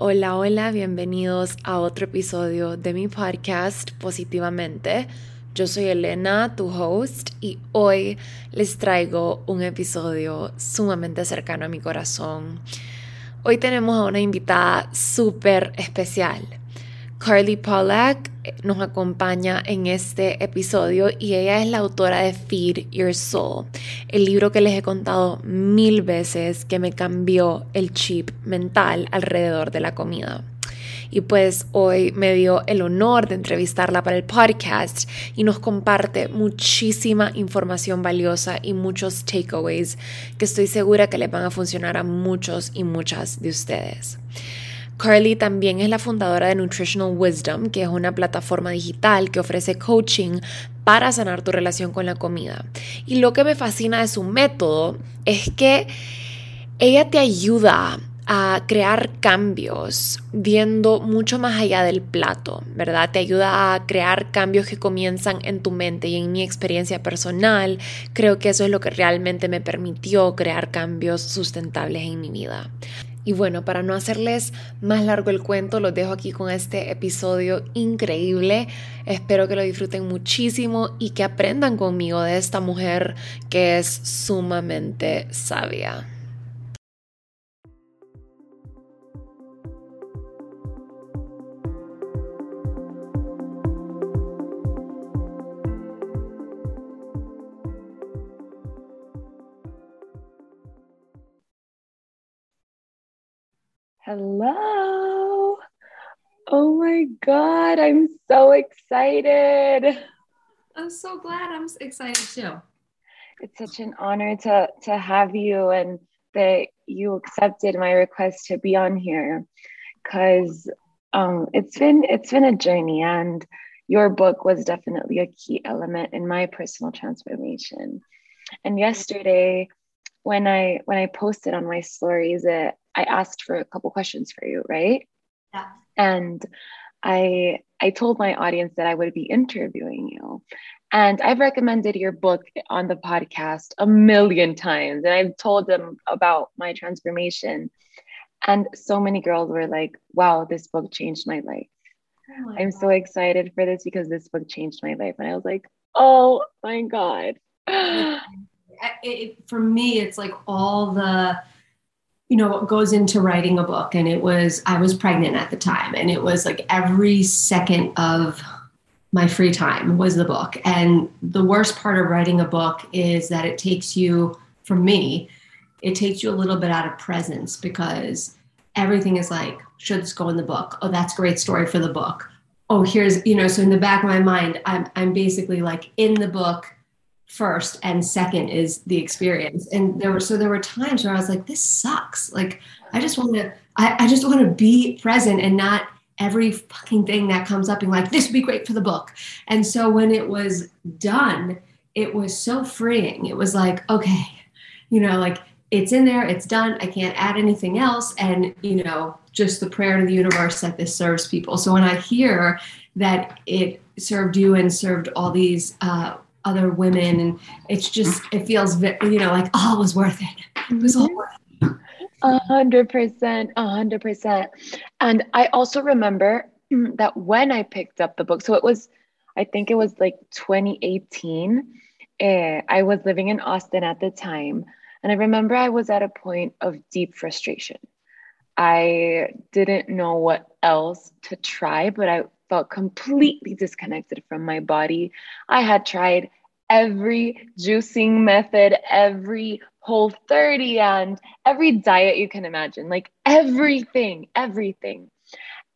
Hola, hola, bienvenidos a otro episodio de mi podcast Positivamente. Yo soy Elena, tu host, y hoy les traigo un episodio sumamente cercano a mi corazón. Hoy tenemos a una invitada súper especial. Carly Pollack nos acompaña en este episodio y ella es la autora de Feed Your Soul, el libro que les he contado mil veces que me cambió el chip mental alrededor de la comida. Y pues hoy me dio el honor de entrevistarla para el podcast y nos comparte muchísima información valiosa y muchos takeaways que estoy segura que les van a funcionar a muchos y muchas de ustedes. Carly también es la fundadora de Nutritional Wisdom, que es una plataforma digital que ofrece coaching para sanar tu relación con la comida. Y lo que me fascina de su método es que ella te ayuda a crear cambios viendo mucho más allá del plato, ¿verdad? Te ayuda a crear cambios que comienzan en tu mente y en mi experiencia personal, creo que eso es lo que realmente me permitió crear cambios sustentables en mi vida. Y bueno, para no hacerles más largo el cuento, los dejo aquí con este episodio increíble. Espero que lo disfruten muchísimo y que aprendan conmigo de esta mujer que es sumamente sabia. Hello. Oh my God, I'm so excited. I'm so glad. I'm excited too. It's such an honor to, to have you and that you accepted my request to be on here because um, it's been it's been a journey and your book was definitely a key element in my personal transformation. And yesterday when I when I posted on my stories it I asked for a couple questions for you, right? Yeah. And I I told my audience that I would be interviewing you. And I've recommended your book on the podcast a million times. And I've told them about my transformation. And so many girls were like, wow, this book changed my life. Oh my I'm God. so excited for this because this book changed my life. And I was like, oh my God. it, it, for me, it's like all the you know what goes into writing a book. And it was i was pregnant at the time and it was like every second of my free time was the book. And the worst part of writing a book is that it takes you for me it takes you a little bit out of presence because everything is like should this go in the book? Oh that's a great story for the book. Oh here's you know so in the back of my mind i'm, I'm basically like in the book first and second is the experience. And there were so there were times where i was like this sucks. Like i just want to I, I just want to be present and not every fucking thing that comes up being like this would be great for the book. And so when it was done it was so freeing. It was like okay you know like it's in there it's done i can't add anything else. And you know just the prayer to the universe that this serves people. So when i hear that it served you and served all these uh, other women and it's just it feels you know like all oh, was worth it. It was all worth it. A hundred percent a hundred percent. And i also remember that when i picked up the book so it was i think it was like 2018 eh, i was living in austin at the time and i remember i was at a point of deep frustration. I didn't know what else to try but i felt completely disconnected from my body. I had tried every juicing method, every whole 30 and every diet you can imagine, like everything, everything.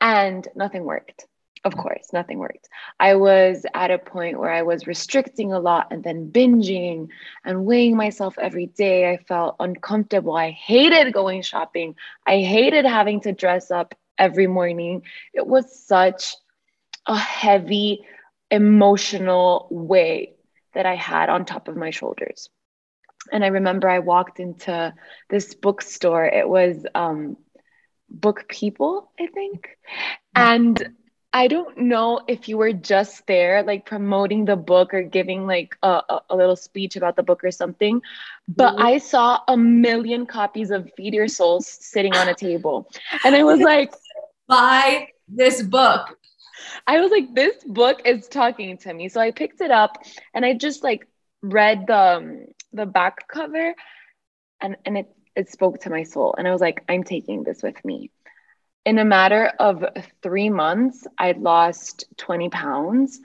And nothing worked. Of course, nothing worked. I was at a point where I was restricting a lot and then binging and weighing myself every day. I felt uncomfortable. I hated going shopping. I hated having to dress up every morning. It was such a heavy emotional weight that I had on top of my shoulders. And I remember I walked into this bookstore. It was um, Book People, I think. And I don't know if you were just there, like promoting the book or giving like a, a, a little speech about the book or something, but mm-hmm. I saw a million copies of Feed Your Souls sitting on a table. And I was like, buy this book. I was like, this book is talking to me. So I picked it up and I just like read the um, the back cover and, and it, it spoke to my soul. And I was like, I'm taking this with me. In a matter of three months, I'd lost 20 pounds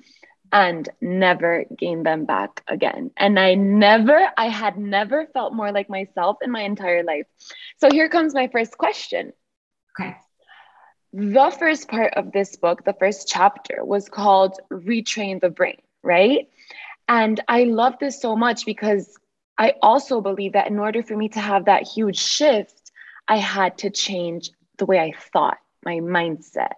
and never gained them back again. And I never, I had never felt more like myself in my entire life. So here comes my first question. Okay. The first part of this book, the first chapter, was called Retrain the Brain, right? And I love this so much because I also believe that in order for me to have that huge shift, I had to change the way I thought, my mindset.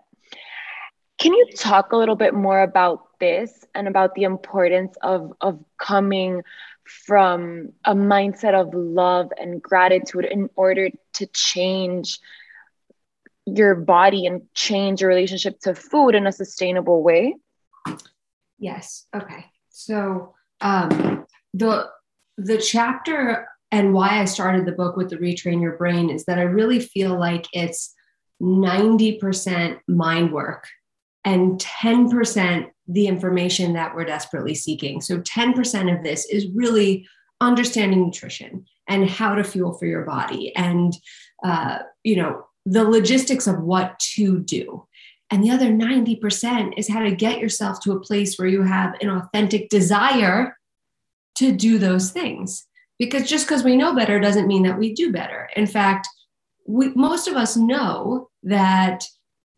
Can you talk a little bit more about this and about the importance of, of coming from a mindset of love and gratitude in order to change your body and change your relationship to food in a sustainable way? Yes. Okay. So um, the the chapter and why I started the book with the retrain your brain is that I really feel like it's 90% mind work and 10% the information that we're desperately seeking. So 10% of this is really understanding nutrition and how to fuel for your body and uh, you know the logistics of what to do and the other 90% is how to get yourself to a place where you have an authentic desire to do those things. Because just because we know better doesn't mean that we do better. In fact, we, most of us know that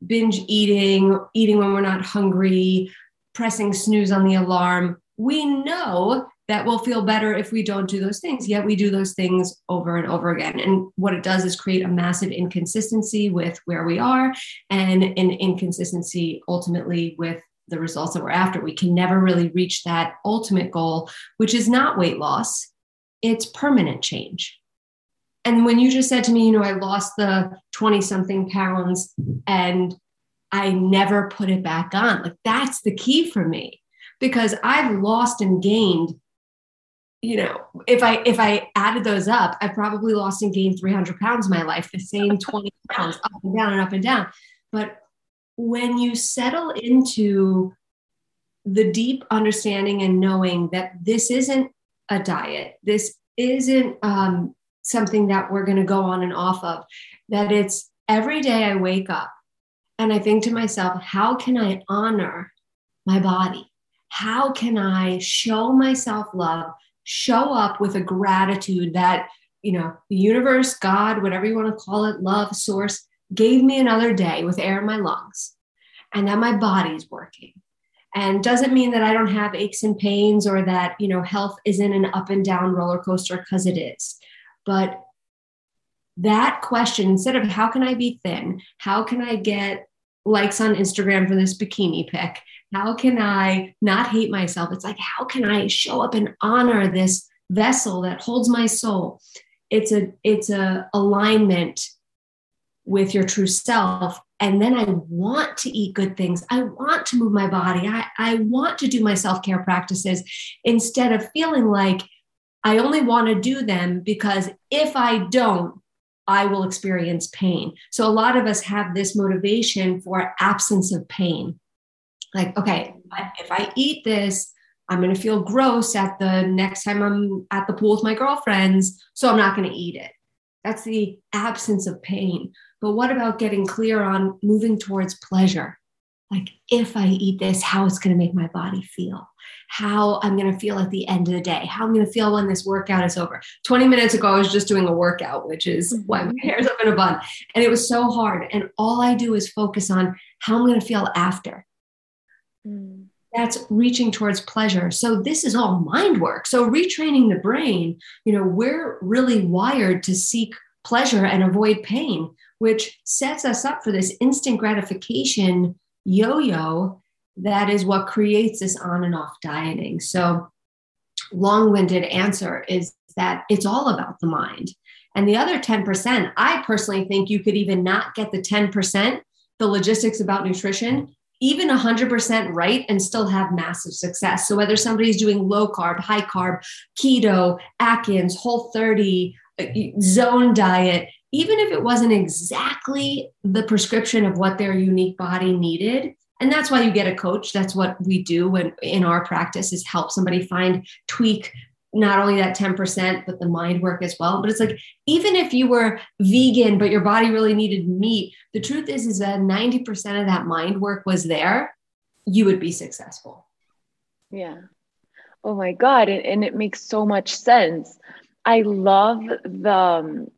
binge eating, eating when we're not hungry, pressing snooze on the alarm, we know that we'll feel better if we don't do those things. Yet we do those things over and over again. And what it does is create a massive inconsistency with where we are and an inconsistency ultimately with the results that we're after. We can never really reach that ultimate goal, which is not weight loss, it's permanent change. And when you just said to me, you know, I lost the 20 something pounds and I never put it back on, like that's the key for me because I've lost and gained you know, if I if I added those up, I probably lost and gained 300 pounds in my life, the same 20 pounds up and down and up and down. But when you settle into the deep understanding and knowing that this isn't a diet, this isn't um, something that we're going to go on and off of, that it's every day I wake up and I think to myself, how can I honor my body? How can I show myself love? Show up with a gratitude that, you know, the universe, God, whatever you want to call it, love, source, gave me another day with air in my lungs and that my body's working. And doesn't mean that I don't have aches and pains or that, you know, health isn't an up and down roller coaster because it is. But that question, instead of how can I be thin? How can I get likes on Instagram for this bikini pic? How can I not hate myself? It's like, how can I show up and honor this vessel that holds my soul? It's a it's a alignment with your true self. And then I want to eat good things. I want to move my body. I, I want to do my self care practices instead of feeling like I only want to do them because if I don't, I will experience pain. So a lot of us have this motivation for absence of pain like okay if i eat this i'm going to feel gross at the next time i'm at the pool with my girlfriends so i'm not going to eat it. That's the absence of pain. But what about getting clear on moving towards pleasure? Like if i eat this how it's going to make my body feel? How i'm going to feel at the end of the day? How i'm going to feel when this workout is over? 20 minutes ago i was just doing a workout which is mm-hmm. why my hair's up in a bun. And it was so hard. And all i do is focus on how i'm going to feel after Mm. That's reaching towards pleasure. So this is all mind work. So retraining the brain, you know, we're really wired to seek pleasure and avoid pain, which sets us up for this instant gratification yo-yo that is what creates this on and off dieting. So long-winded answer is that it's all about the mind. And the other 10%, I personally think you could even not get the 10%, the logistics about nutrition, even 100% right and still have massive success. So whether somebody's doing low carb, high carb, keto, Atkins, whole 30, uh, zone diet, even if it wasn't exactly the prescription of what their unique body needed, and that's why you get a coach that's what we do when in our practice is help somebody find tweak not only that 10% but the mind work as well. But it's like even if you were vegan but your body really needed meat the truth is is that 90% of that mind work was there you would be successful. Yeah. Oh my god. And, and it makes so much sense. I love the um,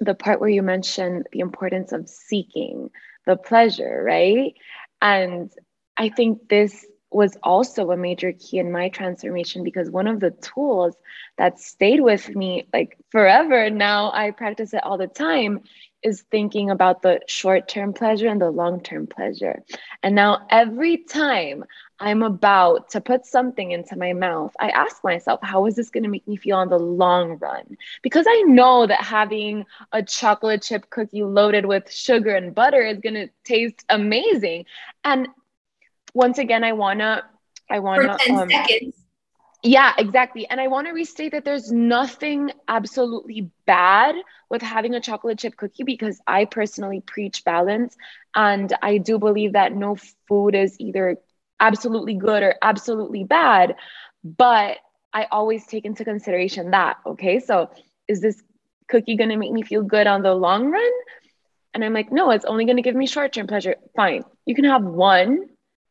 the part where you mentioned the importance of seeking the pleasure right? And I think this was also a major key in my transformation because one of the tools that stayed with me like forever now I practice it all the time is thinking about the short-term pleasure and the long-term pleasure. And now every time I'm about to put something into my mouth, I ask myself, how is this going to make me feel on the long run? Because I know that having a chocolate chip cookie loaded with sugar and butter is going to taste amazing. And once again, I want to, I want to, For 10 um, seconds. Yeah, exactly. And I want to restate that there's nothing absolutely bad with having a chocolate chip cookie because I personally preach balance. And I do believe that no food is either absolutely good or absolutely bad. But I always take into consideration that, okay, so is this cookie going to make me feel good on the long run? And I'm like, no, it's only going to give me short term pleasure. Fine. You can have one,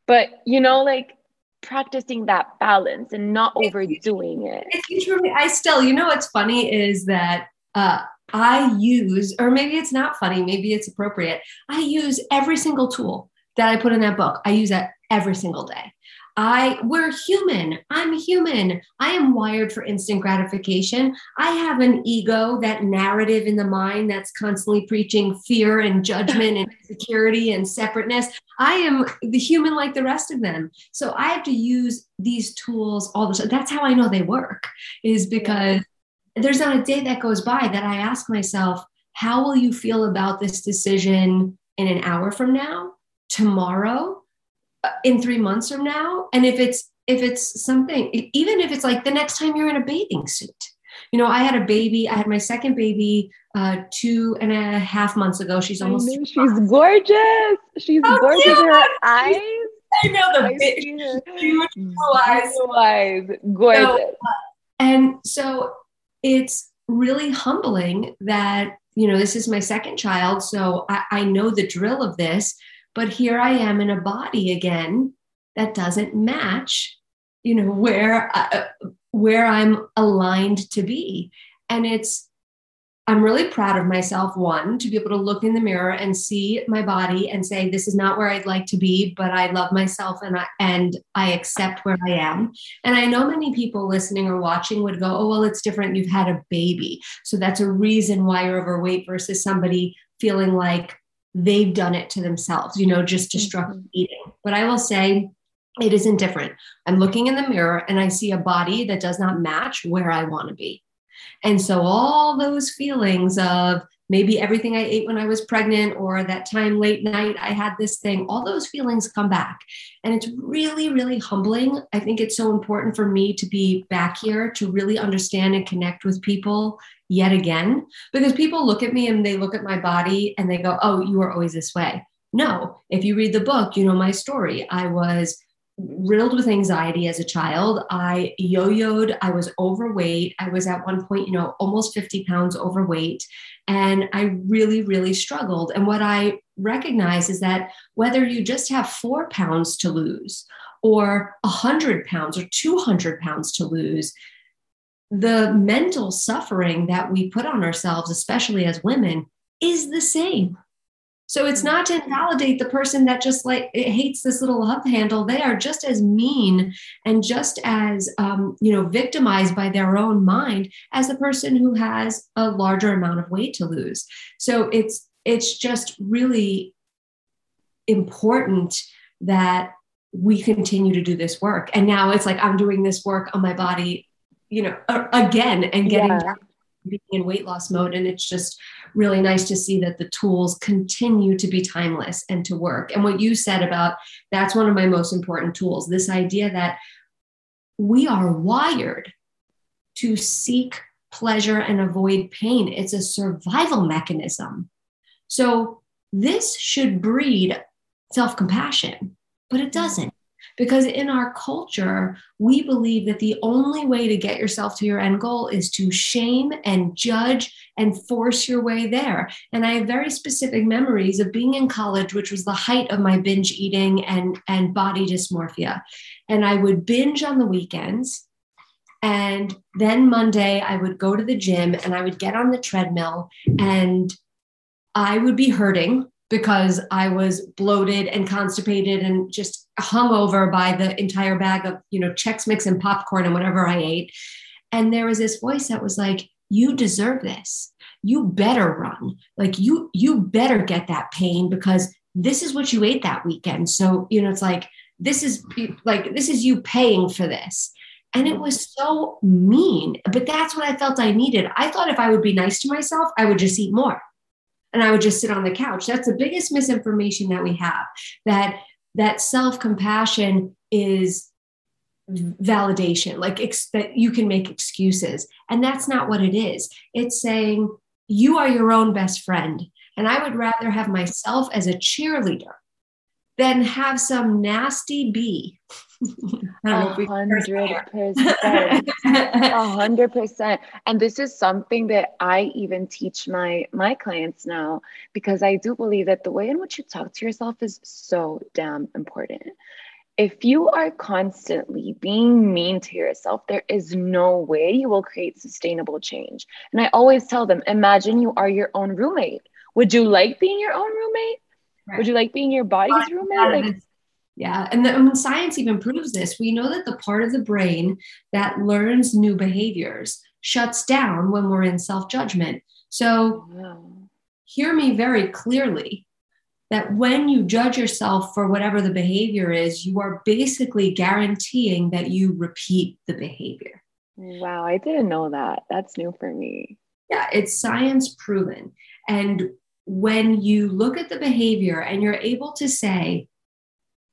but you know, like practicing that balance and not overdoing it. It's really, I still, you know, what's funny is that uh, I use, or maybe it's not funny, maybe it's appropriate. I use every single tool that I put in that book. I use that every single day. I we're human. I'm human. I am wired for instant gratification. I have an ego, that narrative in the mind that's constantly preaching fear and judgment and insecurity and separateness. I am the human like the rest of them. So I have to use these tools all the time. That's how I know they work, is because there's not a day that goes by that I ask myself, how will you feel about this decision in an hour from now, tomorrow? Uh, in three months from now and if it's if it's something even if it's like the next time you're in a bathing suit you know i had a baby i had my second baby uh, two and a half months ago. She's almost she's gorgeous. She's oh, gorgeous yeah. her eyes. i know the big blue eyes blue eyes. Gorgeous so, uh, and so it's really humbling that you know this is my second child so I, I know the drill of this but here I am in a body again that doesn't match, you know, where I, uh, where I'm aligned to be. And it's I'm really proud of myself, one, to be able to look in the mirror and see my body and say, this is not where I'd like to be, but I love myself and I, and I accept where I am. And I know many people listening or watching would go, oh, well, it's different. You've had a baby. So that's a reason why you're overweight versus somebody feeling like they've done it to themselves, you know, just destructive mm-hmm. eating. But I will say it isn't different. I'm looking in the mirror and I see a body that does not match where I want to be. And so all those feelings of maybe everything I ate when I was pregnant or that time late night I had this thing, all those feelings come back. And it's really, really humbling. I think it's so important for me to be back here to really understand and connect with people yet again because people look at me and they look at my body and they go, Oh, you were always this way. No, if you read the book, you know my story. I was riddled with anxiety as a child. I yo yoed. I was overweight. I was at one point, you know, almost 50 pounds overweight. And I really, really struggled. And what I recognize is that whether you just have four pounds to lose or 100 pounds or 200 pounds to lose, the mental suffering that we put on ourselves, especially as women, is the same. So it's not to invalidate the person that just like hates this little love handle. They are just as mean and just as um, you know victimized by their own mind as the person who has a larger amount of weight to lose. So it's it's just really important that we continue to do this work. And now it's like I'm doing this work on my body you know, again and getting yeah. being in weight loss mode. And it's just really nice to see that the tools continue to be timeless and to work. And what you said about that's one of my most important tools this idea that we are wired to seek pleasure and avoid pain. It's a survival mechanism. So this should breed self compassion, but it mm-hmm. doesn't. Because in our culture, we believe that the only way to get yourself to your end goal is to shame and judge and force your way there. And I have very specific memories of being in college, which was the height of my binge eating and, and body dysmorphia. And I would binge on the weekends. And then Monday, I would go to the gym and I would get on the treadmill and I would be hurting because I was bloated and constipated and just hung over by the entire bag of, you know, Chex Mix and popcorn and whatever I ate. And there was this voice that was like, you deserve this. You better run. Like you, you better get that pain because this is what you ate that weekend. So, you know, it's like, this is like, this is you paying for this. And it was so mean, but that's what I felt I needed. I thought if I would be nice to myself, I would just eat more and I would just sit on the couch. That's the biggest misinformation that we have that that self-compassion is validation like ex- that you can make excuses. And that's not what it is. It's saying you are your own best friend and i would rather have myself as a cheerleader than have some nasty bee hundred percent. A hundred percent. And this is something that I even teach my my clients now because I do believe that the way in which you talk to yourself is so damn important. If you are constantly being mean to yourself, there is no way you will create sustainable change. And I always tell them, imagine you are your own roommate. Would you like being your own roommate? Right. Would you like being your body's roommate? Like yeah, and, the, and science even proves this. We know that the part of the brain that learns new behaviors shuts down when we're in self judgment. So, wow. hear me very clearly that when you judge yourself for whatever the behavior is, you are basically guaranteeing that you repeat the behavior. Wow, I didn't know that. That's new for me. Yeah, it's science proven. And when you look at the behavior and you're able to say,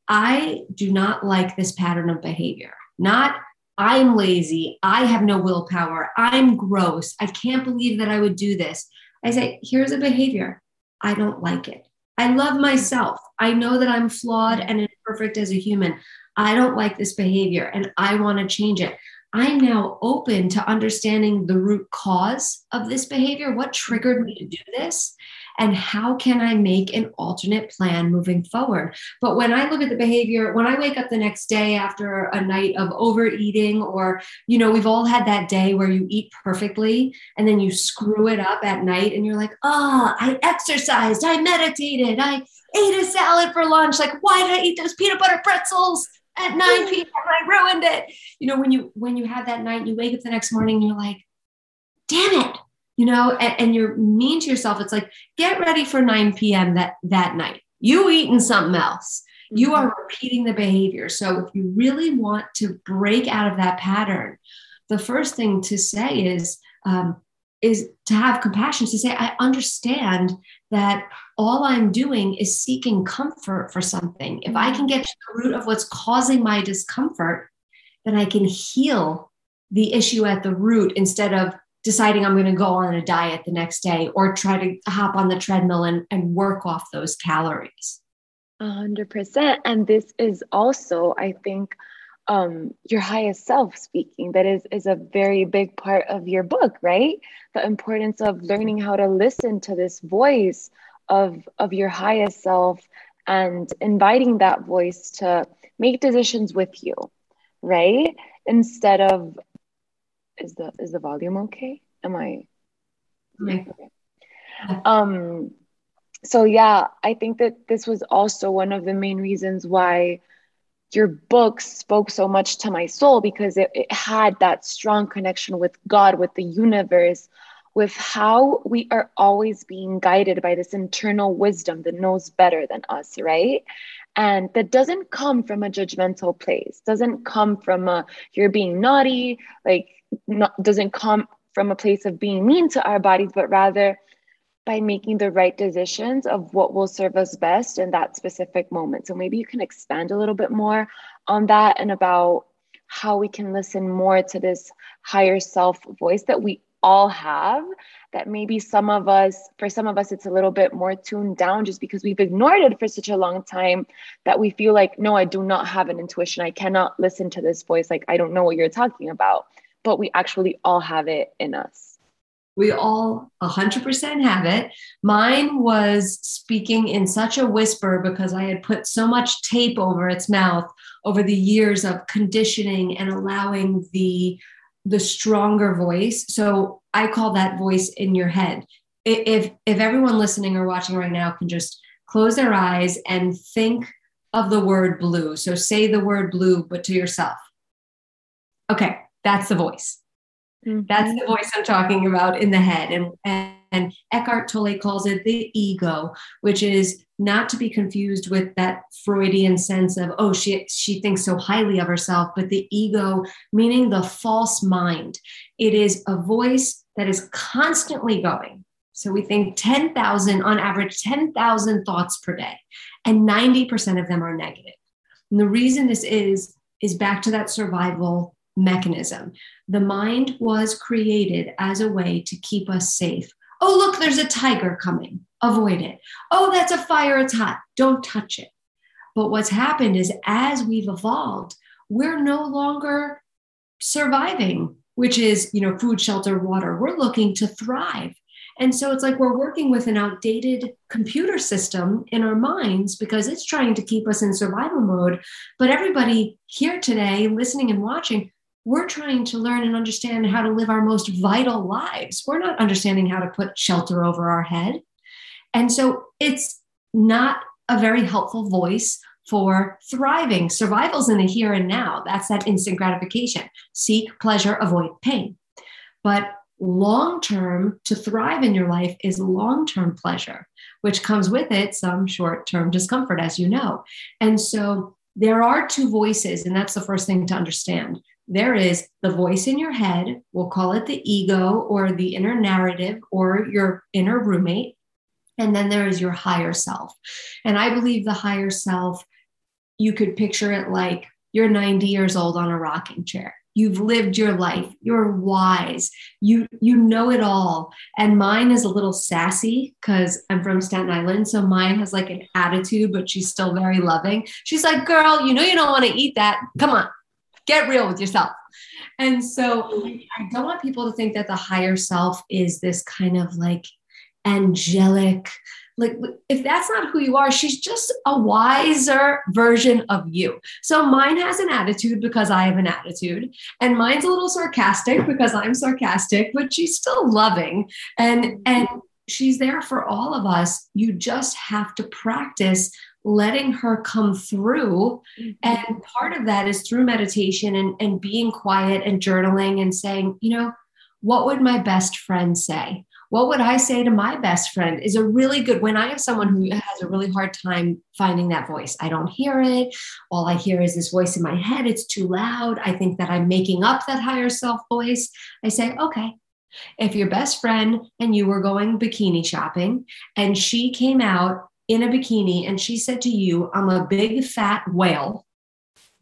I do not like this pattern of behavior. Not, I'm lazy. I have no willpower. I'm gross. I can't believe that I would do this. I say, here's a behavior. I don't like it. I love myself. I know that I'm flawed and imperfect as a human. I don't like this behavior and I want to change it. I'm now open to understanding the root cause of this behavior. What triggered me to do this? And how can I make an alternate plan moving forward? But when I look at the behavior, when I wake up the next day after a night of overeating, or, you know, we've all had that day where you eat perfectly and then you screw it up at night and you're like, oh, I exercised, I meditated, I ate a salad for lunch. Like, why did I eat those peanut butter pretzels? At 9 mm. p.m. I ruined it. You know, when you when you have that night, you wake up the next morning and you're like, damn it, you know, and, and, you're mean to yourself. It's like, get ready for 9 p.m. that, that night. You eating something else. You mm-hmm. are repeating the behavior. So if you really want to break out of that pattern, the first thing to say is, um, is to have compassion to say, I understand that all I'm doing is seeking comfort for something. If I can get to the root of what's causing my discomfort, then I can heal the issue at the root instead of deciding I'm going to go on a diet the next day or try to hop on the treadmill and, and work off those calories. A hundred percent. And this is also, I think, um, your highest self speaking. That is is a very big part of your book, right? The importance of learning how to listen to this voice of of your highest self and inviting that voice to make decisions with you, right? Instead of is the is the volume okay? Am I? Okay. Um. So yeah, I think that this was also one of the main reasons why your book spoke so much to my soul because it, it had that strong connection with God, with the universe, with how we are always being guided by this internal wisdom that knows better than us, right? And that doesn't come from a judgmental place doesn't come from a you're being naughty like not, doesn't come from a place of being mean to our bodies but rather by making the right decisions of what will serve us best in that specific moment. So maybe you can expand a little bit more on that and about how we can listen more to this higher self voice that we all have that maybe some of us for some of us it's a little bit more tuned down just because we've ignored it for such a long time that we feel like no i do not have an intuition. I cannot listen to this voice. Like i don't know what you're talking about. But we actually all have it in us. We all 100% have it. Mine was speaking in such a whisper because I had put so much tape over its mouth over the years of conditioning and allowing the the stronger voice. So I call that voice in your head. If if everyone listening or watching right now can just close their eyes and think of the word blue. So say the word blue but to yourself. Okay, that's the voice. Mm-hmm. That's the voice I'm talking about in the head. And, and, and Eckhart Tolle calls it the ego, which is not to be confused with that Freudian sense of, oh, she, she thinks so highly of herself, but the ego, meaning the false mind. It is a voice that is constantly going. So we think 10,000, on average, 10,000 thoughts per day, and 90% of them are negative. And the reason this is, is back to that survival mechanism. The mind was created as a way to keep us safe. Oh, look, there's a tiger coming. Avoid it. Oh, that's a fire. It's hot. Don't touch it. But what's happened is as we've evolved, we're no longer surviving, which is, you know, food, shelter, water. We're looking to thrive. And so it's like we're working with an outdated computer system in our minds because it's trying to keep us in survival mode. But everybody here today, listening and watching, we're trying to learn and understand how to live our most vital lives. We're not understanding how to put shelter over our head. And so it's not a very helpful voice for thriving. Survival's in the here and now. That's that instant gratification. Seek pleasure, avoid pain. But long term, to thrive in your life is long term pleasure, which comes with it some short term discomfort, as you know. And so there are two voices, and that's the first thing to understand there is the voice in your head, we'll call it the ego or the inner narrative or your inner roommate. And then there is your higher self. And I believe the higher self, you could picture it like you're 90 years old on a rocking chair. You've lived your life. You're wise. You you know it all. And mine is a little sassy because I'm from Staten Island. So mine has like an attitude, but she's still very loving. She's like, girl, you know you don't want to eat that. Come on, get real with yourself. And so I don't want people to think that the higher self is this kind of like angelic, like if that's not who you are, she's just a wiser version of you. So mine has an attitude because I have an attitude, and mine's a little sarcastic because I'm sarcastic, but she's still loving. And and she's there for all of us. You just have to practice letting her come through. Mm-hmm. And part of that is through meditation and, and being quiet and journaling and saying, you know, what would my best friend say? What would I say to my best friend is a really good when I have someone who has a really hard time finding that voice. I don't hear it. All I hear is this voice in my head. It's too loud. I think that I'm making up that higher self voice. I say, okay, if your best friend and you were going bikini shopping and she came out in a bikini and she said to you, I'm a big fat whale,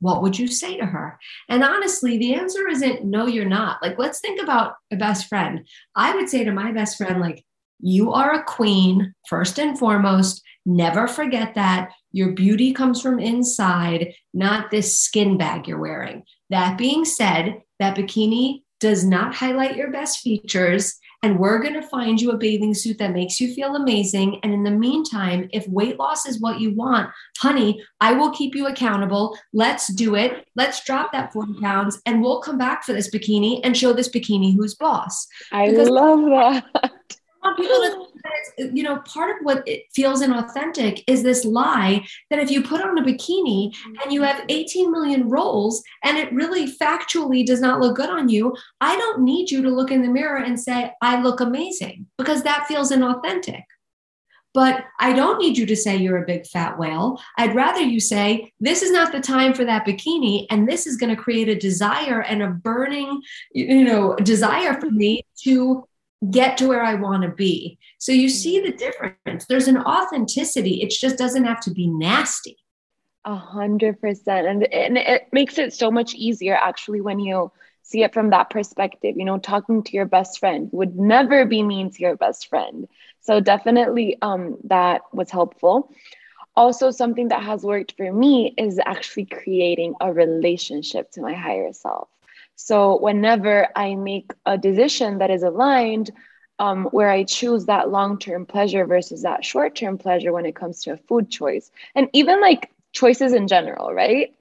what would you say to her? And honestly, the answer isn't no, you're not. Like, let's think about a best friend. I would say to my best friend, like, you are a queen, first and foremost. Never forget that. Your beauty comes from inside, not this skin bag you're wearing. That being said, that bikini does not highlight your best features and we're going to find you a bathing suit that makes you feel amazing. And in the meantime, if weight loss is what you want, honey, I will keep you accountable. Let's do it. Let's drop that 40 pounds and we'll come back for this bikini and show this bikini who's boss. I because love that want people to, you know, part of what it feels inauthentic is this lie that if you put on a bikini and you have 18 million rolls and it really factually does not look good on you, I don't need you to look in the mirror and say, I look amazing, because that feels inauthentic. But I don't need you to say you're a big fat whale. I'd rather you say, this is not the time for that bikini. And this is going to create a desire and a burning, you know, desire for me to get to where I want to be. So you see the difference. There's an authenticity. It just doesn't have to be nasty. A hundred percent. And and it makes it so much easier actually when you see it from that perspective. You know, talking to your best friend would never be mean to your best friend. So definitely um, that was helpful. Also, something that has worked for me is actually creating a relationship to my higher self. So whenever I make a decision that is aligned, um, where I choose that long term pleasure versus that short term pleasure when it comes to a food choice, and even like choices in general, right?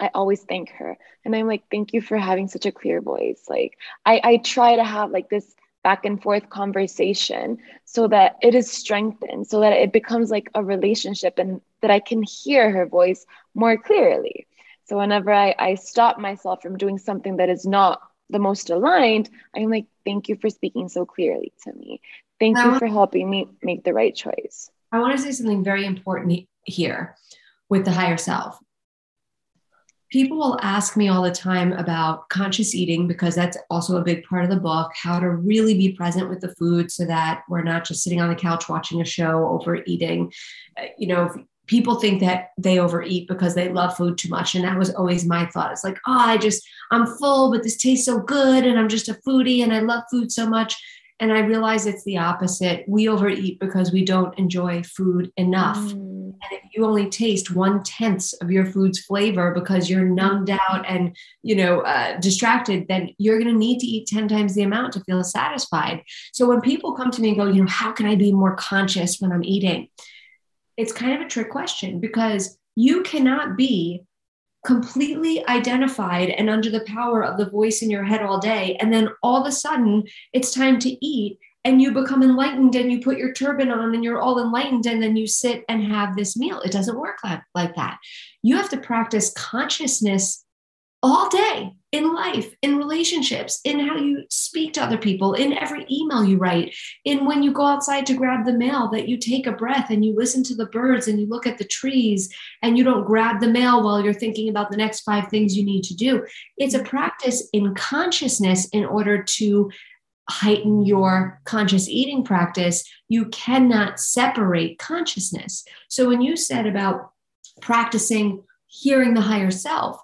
I always thank her. And I'm like, thank you for having such a clear voice. Like, I, I try to have like this back and forth conversation so that it is strengthened, so that it becomes like a relationship and that I can hear her voice more clearly. So whenever I, I stop myself from doing something that is not the most aligned, I'm like, thank you for speaking so clearly to me. Thank you for helping me make the right choice. I want to say something very important here with the higher self people will ask me all the time about conscious eating because that's also a big part of the book how to really be present with the food so that we're not just sitting on the couch watching a show overeating uh, you know people think that they overeat because they love food too much. And that was always my thought. It's like oh i just i'm full but this tastes so good and i'm just a foodie and i love food so much. And i realize it's the opposite. We overeat because we don't enjoy food enough. Mm. And if you only taste one tenth of your food's flavor because you're numbed out and you know uh, distracted then you're going to need to eat 10 times the amount to feel satisfied. So when people come to me and go you know how can i be more conscious when i'm eating it's kind of a trick question because you cannot be completely identified and under the power of the voice in your head all day and then all of a sudden it's time to eat and you become enlightened and you put your turban on and you're all enlightened and then you sit and have this meal. It doesn't work like, like that. You have to practice consciousness all day in life, in relationships, in how you speak to other people, in every email you write, in when you go outside to grab the mail, that you take a breath and you listen to the birds and you look at the trees and you don't grab the mail while you're thinking about the next five things you need to do. It's a practice in consciousness in order to heighten your conscious eating practice, you cannot separate consciousness. So when you said about practicing hearing the higher self,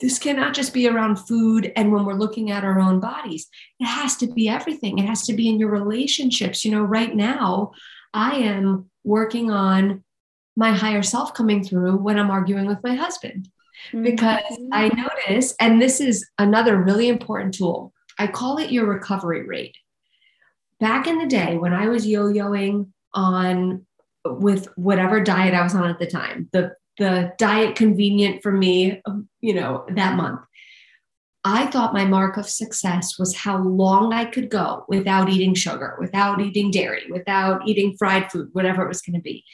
this cannot just be around food and when we're looking at our own bodies. It has to be everything. It has to be in your relationships. You know, right now, I am working on my higher self coming through when I'm arguing with my husband. Because mm-hmm. I notice, and this is another really important tool I call it your recovery rate. Back in the day when I was yo-yoing on with whatever diet I was on at the time, the the diet convenient for me, um, you know, that month. I thought my mark of success was how long I could go without eating sugar, without eating dairy, without eating fried food, whatever it was going to be.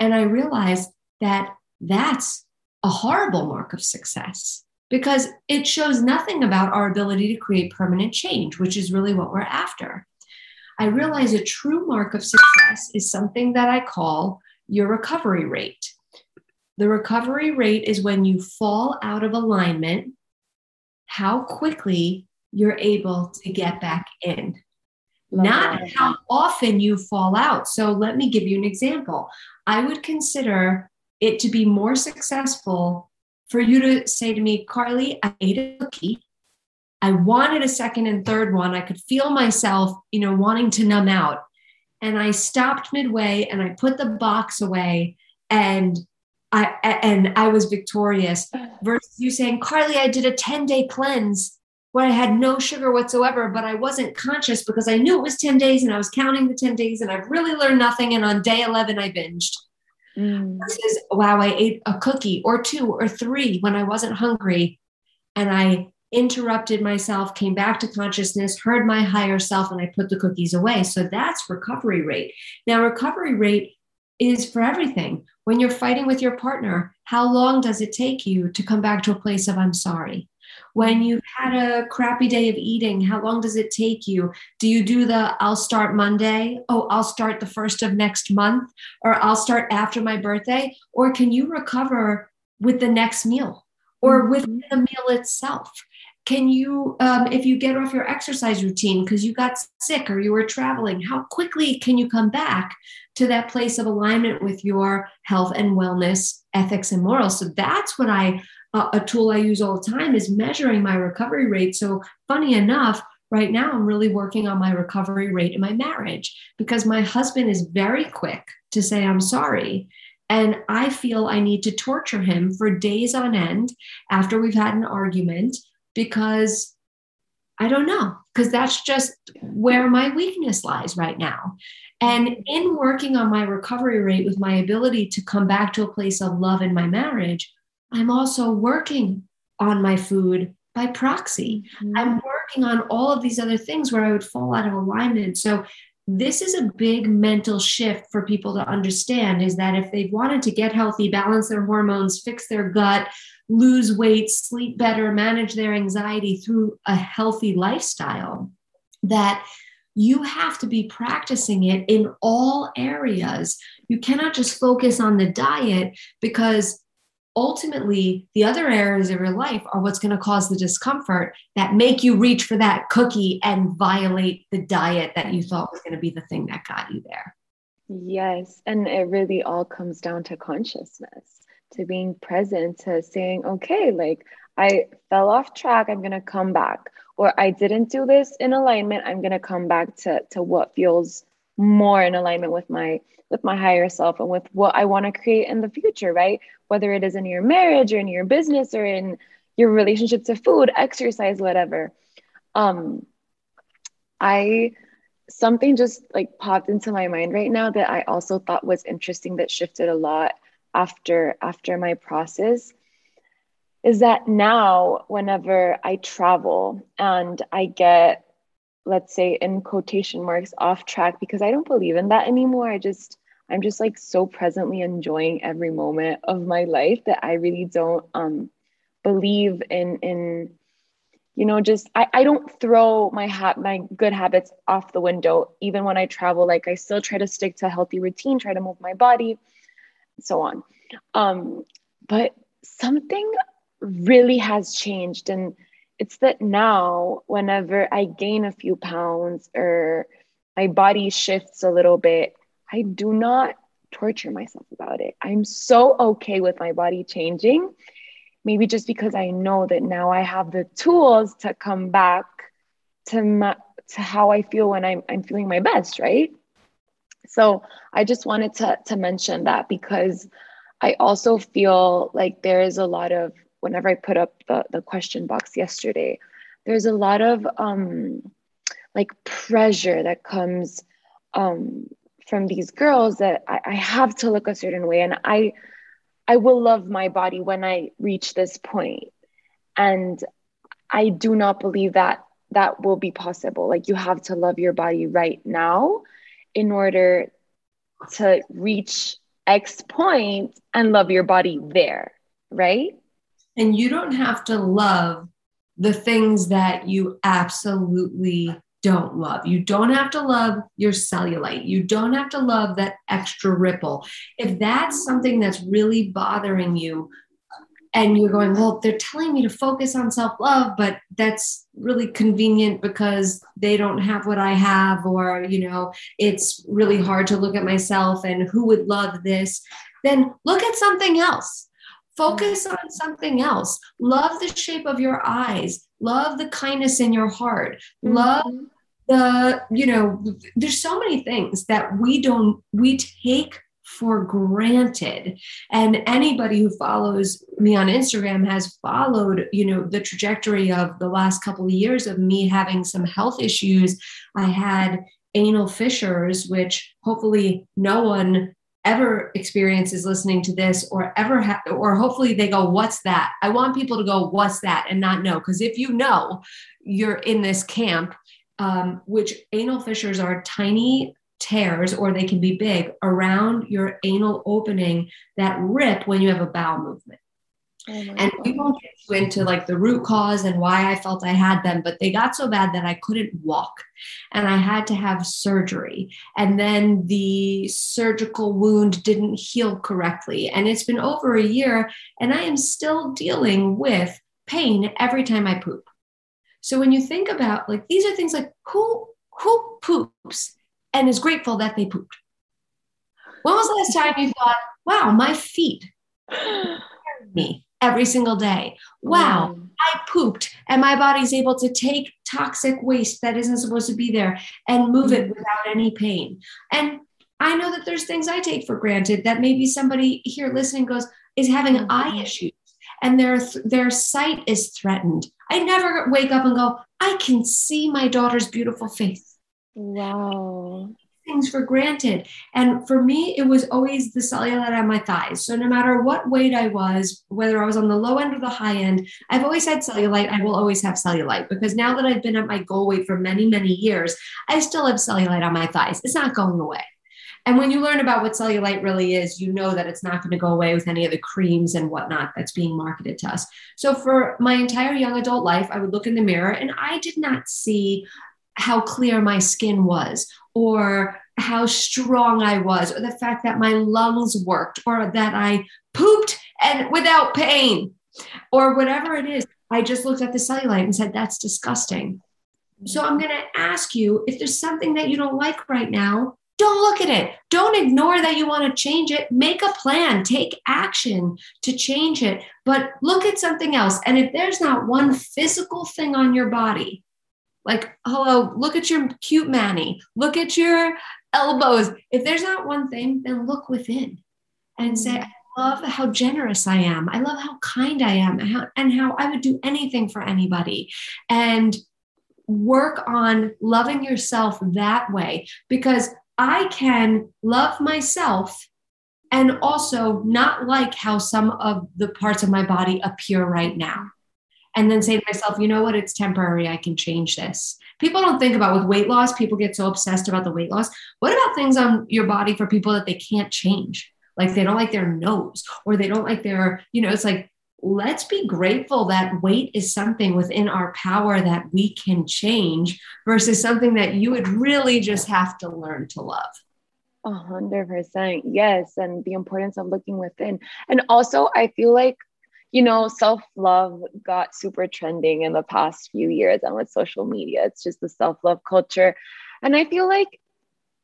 And I realized that that's a horrible mark of success because it shows nothing about our ability to create permanent change, which is really what we're after. I realize a true mark of success is something that I call your recovery rate. The recovery rate is when you fall out of alignment, how quickly you're able to get back in. Love Not that. how often you fall out. So let me give you an example. I would consider it to be more successful for you to say to me, Carly, I ate a cookie. I wanted a second and third one. I could feel myself, you know, wanting to numb out. And I stopped midway and I put the box away and I and I was victorious versus you saying, Carly, I did a 10-day cleanse where I had no sugar whatsoever, but I wasn't conscious because I knew it was 10 days and I was counting the 10 days and I've really learned nothing. And on day 11, I binged. Mm. Versus, wow, I ate a cookie or two or three when I wasn't hungry. And I interrupted myself, came back to consciousness, heard my higher self, and I put the cookies away. So that's recovery rate. Now, recovery rate is for everything. When you're fighting with your partner, how long does it take you to come back to a place of I'm sorry? When you've had a crappy day of eating, how long does it take you? Do you do the I'll start Monday? Oh, I'll start the first of next month, or I'll start after my birthday? Or can you recover with the next meal or mm-hmm. with the meal itself? Can you, um, if you get off your exercise routine because you got sick or you were traveling, how quickly can you come back to that place of alignment with your health and wellness, ethics and morals? So that's what I uh, a tool I use all the time is measuring my recovery rate. So, funny enough, right now I'm really working on my recovery rate in my marriage because my husband is very quick to say, I'm sorry. And I feel I need to torture him for days on end after we've had an argument because I don't know, because that's just where my weakness lies right now. And in working on my recovery rate with my ability to come back to a place of love in my marriage, I'm also working on my food by proxy. Mm-hmm. I'm working on all of these other things where I would fall out of alignment. So this is a big mental shift for people to understand is that if they've wanted to get healthy, balance their hormones, fix their gut, lose weight, sleep better, manage their anxiety through a healthy lifestyle, that you have to be practicing it in all areas. You cannot just focus on the diet because ultimately the other areas of your life are what's going to cause the discomfort that make you reach for that cookie and violate the diet that you thought was going to be the thing that got you there yes and it really all comes down to consciousness to being present to saying okay like i fell off track i'm going to come back or i didn't do this in alignment i'm going to come back to to what feels more in alignment with my with my higher self and with what I want to create in the future, right? Whether it is in your marriage or in your business or in your relationship to food, exercise, whatever. Um, I something just like popped into my mind right now that I also thought was interesting that shifted a lot after after my process is that now whenever I travel and I get let's say in quotation marks off track because I don't believe in that anymore. I just I'm just like so presently enjoying every moment of my life that I really don't um believe in in you know just I, I don't throw my hat my good habits off the window even when I travel like I still try to stick to a healthy routine try to move my body so on um but something really has changed and it's that now whenever I gain a few pounds or my body shifts a little bit, I do not torture myself about it. I'm so okay with my body changing. Maybe just because I know that now I have the tools to come back to my, to how I feel when I'm I'm feeling my best, right? So I just wanted to to mention that because I also feel like there is a lot of whenever I put up the, the question box yesterday, there's a lot of um, like pressure that comes um, from these girls that I, I have to look a certain way. And I, I will love my body when I reach this point. And I do not believe that that will be possible. Like you have to love your body right now in order to reach X point and love your body there, right? And you don't have to love the things that you absolutely don't love. You don't have to love your cellulite. You don't have to love that extra ripple. If that's something that's really bothering you, and you're going, well, they're telling me to focus on self love, but that's really convenient because they don't have what I have, or, you know, it's really hard to look at myself and who would love this, then look at something else. Focus on something else. Love the shape of your eyes. Love the kindness in your heart. Mm-hmm. Love the, you know, there's so many things that we don't, we take for granted. And anybody who follows me on Instagram has followed, you know, the trajectory of the last couple of years of me having some health issues. I had anal fissures, which hopefully no one ever experiences listening to this or ever ha- or hopefully they go what's that i want people to go what's that and not know because if you know you're in this camp um, which anal fissures are tiny tears or they can be big around your anal opening that rip when you have a bowel movement Oh and we won't get you into like the root cause and why I felt I had them, but they got so bad that I couldn't walk and I had to have surgery. And then the surgical wound didn't heal correctly. And it's been over a year and I am still dealing with pain every time I poop. So when you think about like these are things like who who poops and is grateful that they pooped? When was the last time you thought, wow, my feet me? every single day. Wow, mm. I pooped and my body's able to take toxic waste that isn't supposed to be there and move mm. it without any pain. And I know that there's things I take for granted that maybe somebody here listening goes is having mm. eye issues and their their sight is threatened. I never wake up and go, I can see my daughter's beautiful face. Wow things for granted. And for me, it was always the cellulite on my thighs. So no matter what weight I was, whether I was on the low end or the high end, I've always had cellulite. I will always have cellulite because now that I've been at my goal weight for many, many years, I still have cellulite on my thighs. It's not going away. And when you learn about what cellulite really is, you know that it's not going to go away with any of the creams and whatnot that's being marketed to us. So for my entire young adult life, I would look in the mirror and I did not see how clear my skin was or how strong I was or the fact that my lungs worked or that I pooped and without pain or whatever it is. I just looked at the cellulite and said, that's disgusting. So I'm going to ask you if there's something that you don't like right now, don't look at it. Don't ignore that you want to change it. Make a plan, take action to change it, but look at something else. And if there's not one physical thing on your body like, hello, look at your cute Manny, look at your elbows. If there's not one thing, then look within and say, mm. I love how generous I am. I love how kind I am and how, and how I would do anything for anybody. And work on loving yourself that way because I can love myself and also not like how some of the parts of my body appear right now and then say to myself, you know what, it's temporary. I can change this. People don't think about with weight loss, people get so obsessed about the weight loss. What about things on your body for people that they can't change? Like they don't like their nose or they don't like their, you know, it's like, let's be grateful that weight is something within our power that we can change versus something that you would really just have to learn to love. A hundred percent. Yes. And the importance of looking within. And also, I feel like you know, self love got super trending in the past few years and with social media. It's just the self love culture. And I feel like,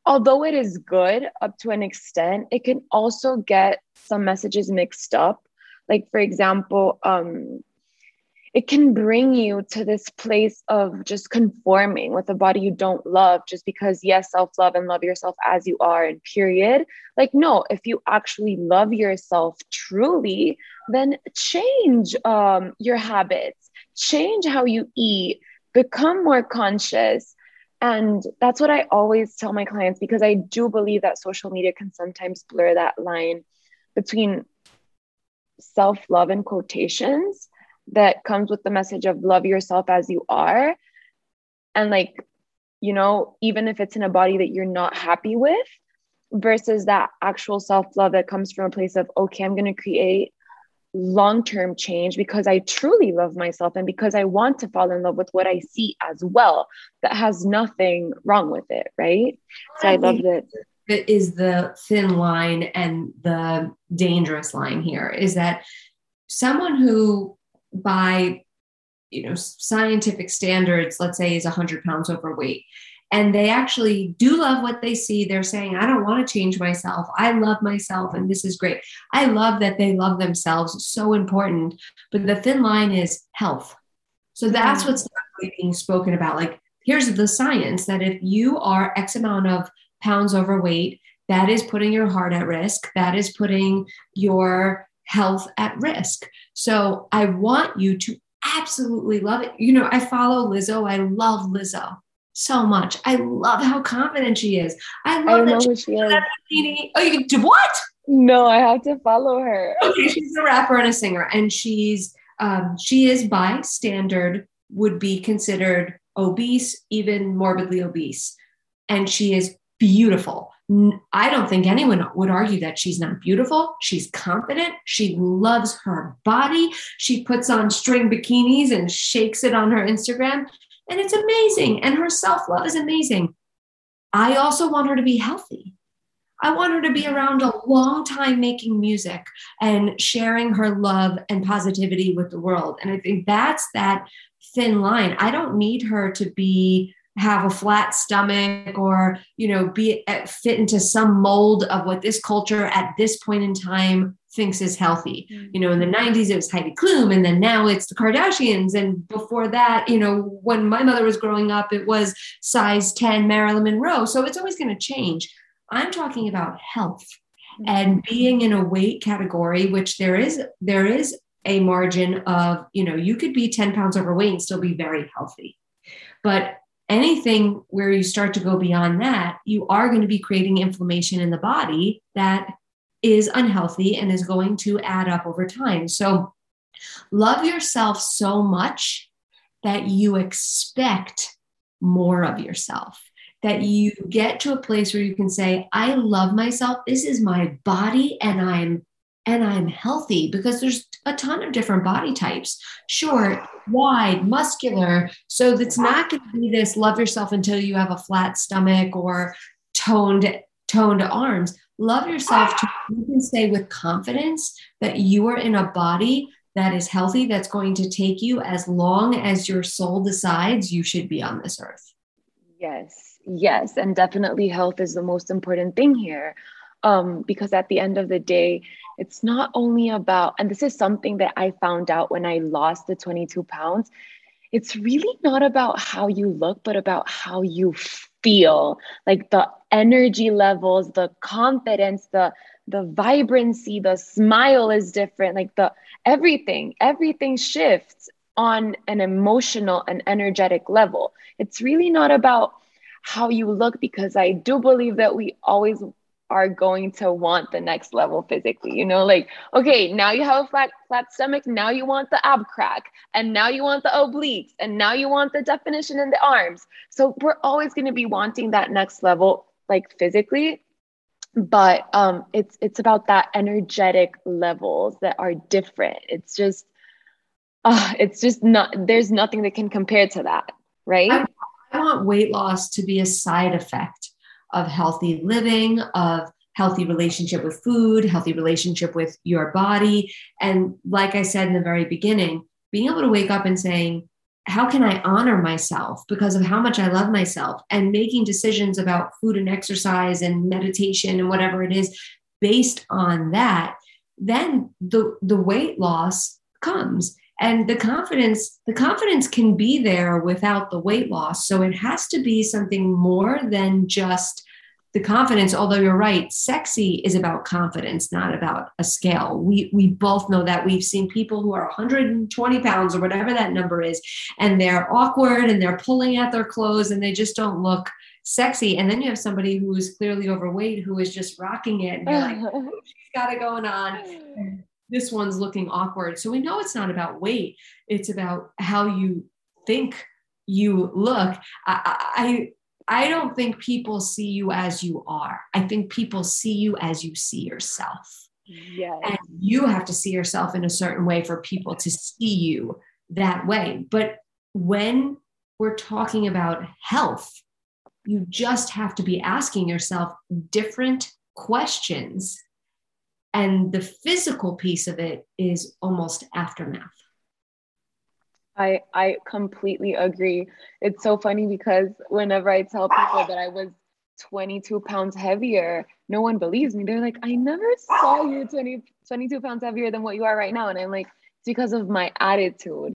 although it is good up to an extent, it can also get some messages mixed up. Like, for example, um, it can bring you to this place of just conforming with a body you don't love just because yes self-love and love yourself as you are and period. Like no if you actually love yourself truly then change um, your habits change how you eat become more conscious. And that's what i always tell my clients because i do believe that social media can sometimes blur that line between self-love and quotations that comes with the message of love yourself as you are. And like you know even if it's in a body that you're not happy with versus that actual self-love that comes from a place of okay i'm going to create long-term change because i truly love myself and because i want to fall in love with what i see as well. That has nothing wrong with it right? So i, love that. It is the thin line and the dangerous line here is that someone who by you know scientific standards let's say is 100 pounds overweight. And they actually do love what they see. They're saying i don't want to change myself. I love myself and this is great. I love that they love themselves. So important. But the thin line is health. So that's what's being spoken about. Like here's the science that if you are x amount of pounds overweight that is putting your heart at risk. That is putting your health at risk. So I want you to absolutely love it. You know, I follow Lizzo. I love Lizzo so much. I love how confident she is. I love I that she, she is. Oh, you do what? No, I have to follow her. Okay, she's a rapper and a singer, and she's um, she is by standard would be considered obese, even morbidly obese, and she is beautiful. I don't think anyone would argue that she's not beautiful. She's confident. She loves her body. She puts on string bikinis and shakes it on her Instagram. And it's amazing. And her self love is amazing. I also want her to be healthy. I want her to be around a long time making music and sharing her love and positivity with the world. And I think that's that thin line. I don't need her to be have a flat stomach or you know be fit into some mold of what this culture at this point in time thinks is healthy. You know, in the mm-hmm. 90s it was Heidi Klum and then now it's the Kardashians and before that, you know, when my mother was growing up it was size 10 Marilyn Monroe. So it's always going to change. I'm talking about health mm-hmm. and being in a weight category which there is there is a margin of, you know, you could be 10 pounds overweight and still be very healthy. But anything where you start to go beyond that, you are going to be creating inflammation in the body that is unhealthy and is going to add up over time. So, love yourself so much that you expect more of yourself, that you get to a place where you can say, I love myself. This is my body, and I'm and I'm healthy because there's a ton of different body types short, wide, muscular. So that's not going to be this love yourself until you have a flat stomach or toned toned arms. Love yourself to ah. you can say with confidence that you are in a body that is healthy that's going to take you as long as your soul decides you should be on this earth. Yes yes and definitely health is the most important thing here um, because at the end of the day it's not only about and this is something that i found out when i lost the 22 pounds it's really not about how you look but about how you feel. Like the energy levels the confidence the the vibrancy the smile is different. Like the everything everything shifts on an emotional and energetic level. It's really not about how you look because i do believe that we always are going to want the next level physically. You know, like, okay, now you have a flat, flat stomach. Now you want the ab crack. And now you want the obliques. And now you want the definition in the arms. So we're always going to be wanting that next level, like physically. But um, it's it's about that energetic levels that are different. It's just, uh, it's just not. There's nothing that can compare to that, right? I, I want weight loss to be a side effect of healthy living, of healthy relationship with food, healthy relationship with your body. And like I said in the very beginning, being able to wake up and saying, how can I honor myself because of how much I love myself and making decisions about food and exercise and meditation and whatever it is based on that, then the, the weight loss comes and the confidence the confidence can be there without the weight loss. So it has to be something more than just the confidence although you're right sexy is about confidence not about a scale. We we both know that. We've seen people who are 120 pounds or whatever that number is and they're awkward and they're pulling at their clothes and they just don't look sexy. And then you have somebody who is clearly overweight who is just rocking it and you're like oh, she's got it going on this one's looking awkward. So we know it's not about weight, it's about how you think you look. I, I, I don't think people see you as you are. I think people see you as you see yourself. Yes. And you have to see yourself in a certain way for people to see you that way. But when we're talking about health, you just have to be asking yourself different questions and the physical piece of it is almost aftermath. I i completely agree. It's so funny because whenever i tell people that i was 22 pounds heavier no one believes me. They're like i never saw you 20 22 pounds heavier than what you are right now. And i'm like it's because of my attitude.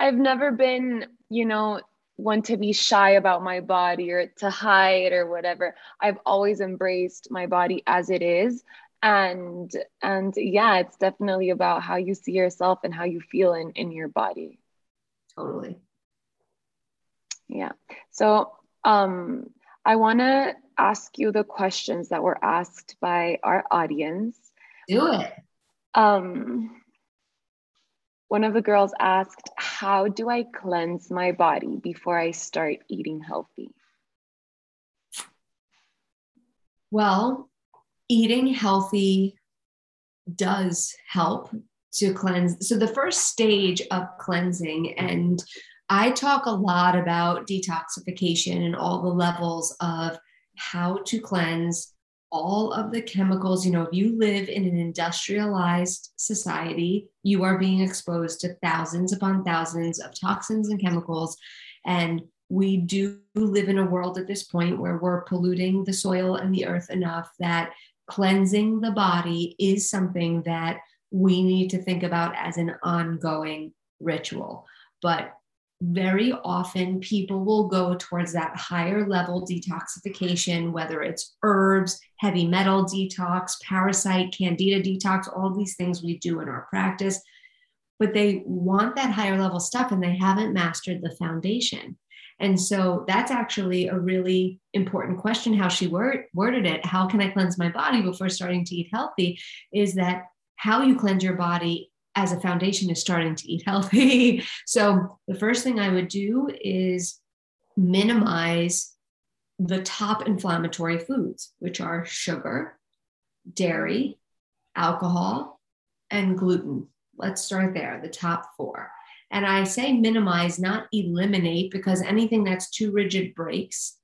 I've never been, you know, want to be shy about my body or to hide or whatever. I've always embraced my body as it is. And and yeah, it's definitely about how you see yourself and how you feel in, in your body. Totally. Yeah. So um I wanna ask you the questions that were asked by our audience. Do it. Um one of the girls asked, How do I cleanse my body before I start eating healthy? Well, eating healthy does help to cleanse. So, the first stage of cleansing, and I talk a lot about detoxification and all the levels of how to cleanse all of the chemicals. You know, if you live in an industrialized society, you are being exposed to thousands upon thousands of toxins and chemicals. And we do live in a world at this point where we're polluting the soil and the earth enough that cleansing the body is something that we need to think about as an ongoing ritual. But very often people will go towards that higher level detoxification, whether it's herbs, heavy metal detox, parasite, candida detox, all these things we do in our practice. But they want that higher level stuff and they haven't mastered the foundation. And so that's actually a really important question how she word, worded it. How can I cleanse my body before starting to eat healthy? Is that how you cleanse your body as a foundation is starting to eat healthy. so the first thing I would do is minimize the top inflammatory foods, which are sugar, dairy, alcohol, and gluten. Let's start there, the top four. And I say minimize, not eliminate, because anything that's too rigid breaks.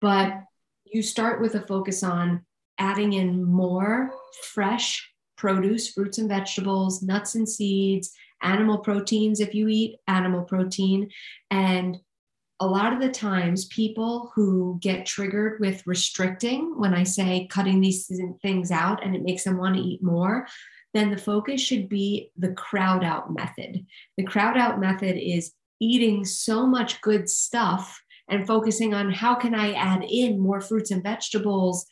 But you start with a focus on adding in more fresh produce, fruits and vegetables, nuts and seeds, animal proteins if you eat animal protein. And a lot of the times, people who get triggered with restricting, when I say cutting these things out and it makes them want to eat more, then the focus should be the crowd out method. The crowd out method is eating so much good stuff and focusing on how can I add in more fruits and vegetables,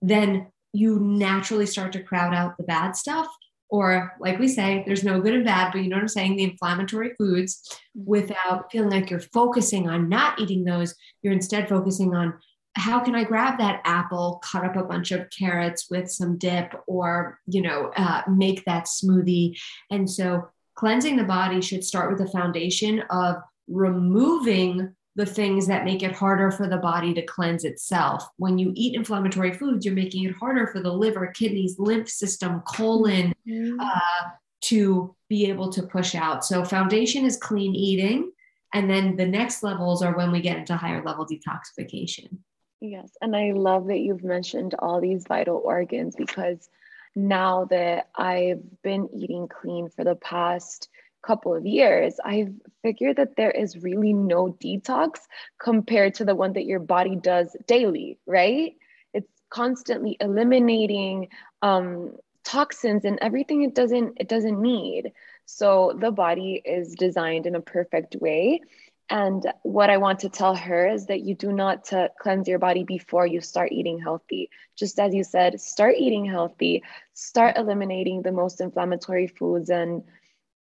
then you naturally start to crowd out the bad stuff. Or, like we say, there's no good and bad, but you know what I'm saying? The inflammatory foods without feeling like you're focusing on not eating those. You're instead focusing on how can I grab that apple, cut up a bunch of carrots with some dip, or you know, uh, make that smoothie. And so, cleansing the body should start with the foundation of removing the things that make it harder for the body to cleanse itself. When you eat inflammatory foods, you're making it harder for the liver, kidneys, lymph system, colon mm-hmm. uh, to be able to push out. So, foundation is clean eating. And then the next levels are when we get into higher level detoxification. Yes. And I love that you've mentioned all these vital organs because now that I've been eating clean for the past couple of years, I've figured that there is really no detox compared to the one that your body does daily, right? It's constantly eliminating um, toxins and everything it doesn't it doesn't need. So the body is designed in a perfect way and what I want to tell her is that you do not to cleanse your body before you start eating healthy. Just as you said, start eating healthy, start eliminating the most inflammatory foods and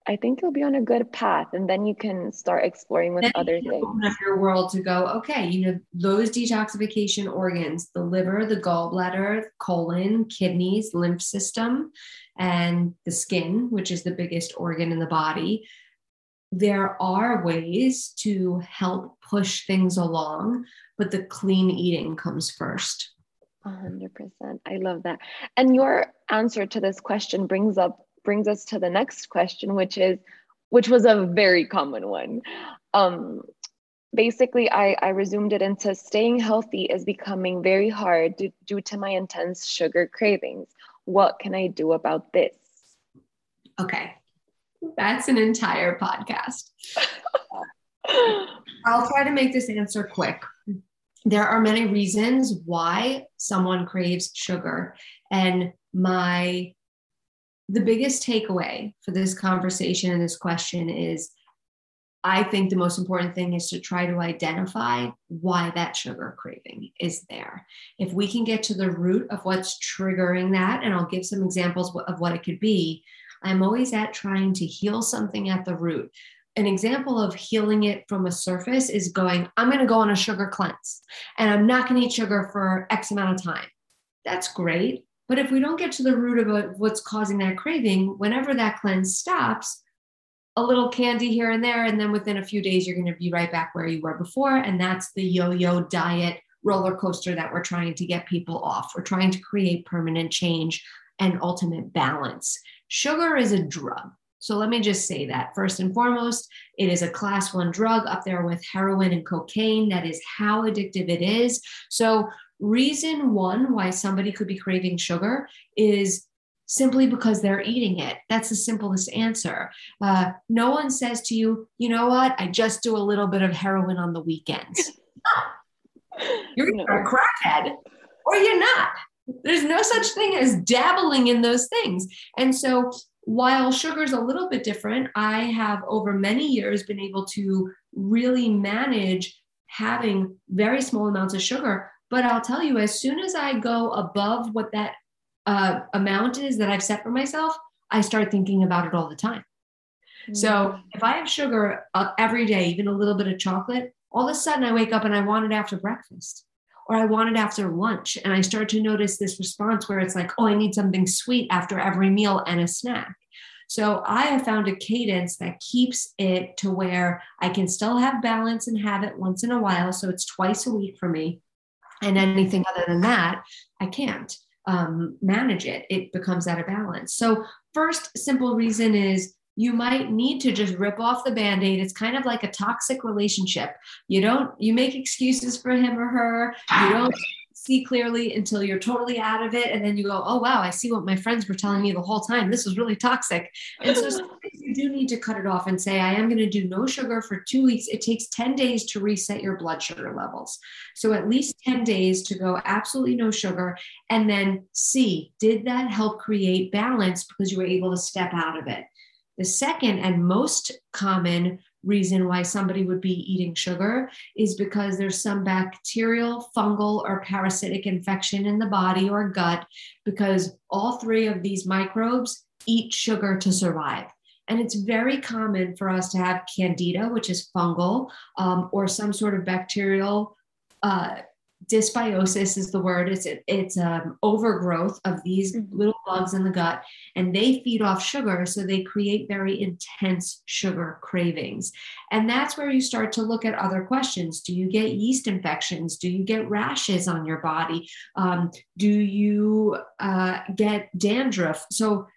I think you'll be on a good path, and then you can start exploring with then other things. Open up your world to go. Okay, you know those detoxification organs: the liver, the gallbladder, colon, kidneys, lymph system, and the skin, which is the biggest organ in the body there are ways to help push things along, but the clean eating comes first. 100%. I love that. And your answer to this question brings up brings us to the next question which is which was a very common one. Um basically I, I resumed it into staying healthy is becoming very hard due, due to my intense sugar cravings. What can I do about this? Okay. That's an entire podcast. I'll try to make this answer quick. There are many reasons why someone craves sugar. And my the biggest takeaway for this conversation and this question is I think the most important thing is to try to identify why that sugar craving is there. If we can get to the root of what's triggering that, and I'll give some examples of what it could be, I'm always at trying to heal something at the root. An example of healing it from a surface is going, I'm going to go on a sugar cleanse and I'm not going to eat sugar for X amount of time. That's great. But if we don't get to the root of what's causing that craving, whenever that cleanse stops, a little candy here and there, and then within a few days, you're going to be right back where you were before. And that's the yo yo diet roller coaster that we're trying to get people off. We're trying to create permanent change and ultimate balance. Sugar is a drug. So let me just say that first and foremost, it is a class one drug up there with heroin and cocaine. That is how addictive it is. So, reason one why somebody could be craving sugar is simply because they're eating it. That's the simplest answer. Uh, no one says to you, you know what, I just do a little bit of heroin on the weekends. you're no. a crackhead or you're not. There's no such thing as dabbling in those things. And so while sugar is a little bit different, I have over many years been able to really manage having very small amounts of sugar. But I'll tell you, as soon as I go above what that uh, amount is that I've set for myself, I start thinking about it all the time. Mm-hmm. So if I have sugar uh, every day, even a little bit of chocolate, all of a sudden I wake up and I want it after breakfast or I want it after lunch. And I start to notice this response where it's like, oh, I need something sweet after every meal and a snack. So I have found a cadence that keeps it to where I can still have balance and have it once in a while. So it's twice a week for me. And anything other than that, I can't um, manage it. It becomes out of balance. So, first simple reason is you might need to just rip off the band-aid it's kind of like a toxic relationship you don't you make excuses for him or her you don't see clearly until you're totally out of it. And then you go oh wow i see what my friends were telling me the whole time. This was really toxic. And so you do need to cut it off and say i am going to do no sugar for two weeks. It takes 10 days to reset your blood sugar levels. So at least 10 days to go absolutely no sugar. And then see did that help create balance because you were able to step out of it? The second and most common reason why somebody would be eating sugar is because there's some bacterial, fungal, or parasitic infection in the body or gut, because all three of these microbes eat sugar to survive. And it's very common for us to have candida, which is fungal, um, or some sort of bacterial uh, dysbiosis is the word. It's it's um, overgrowth of these mm-hmm. little bugs in the gut, and they feed off sugar, so they create very intense sugar cravings. And that's where you start to look at other questions. Do you get yeast infections? Do you get rashes on your body? Um, do you uh, get dandruff? So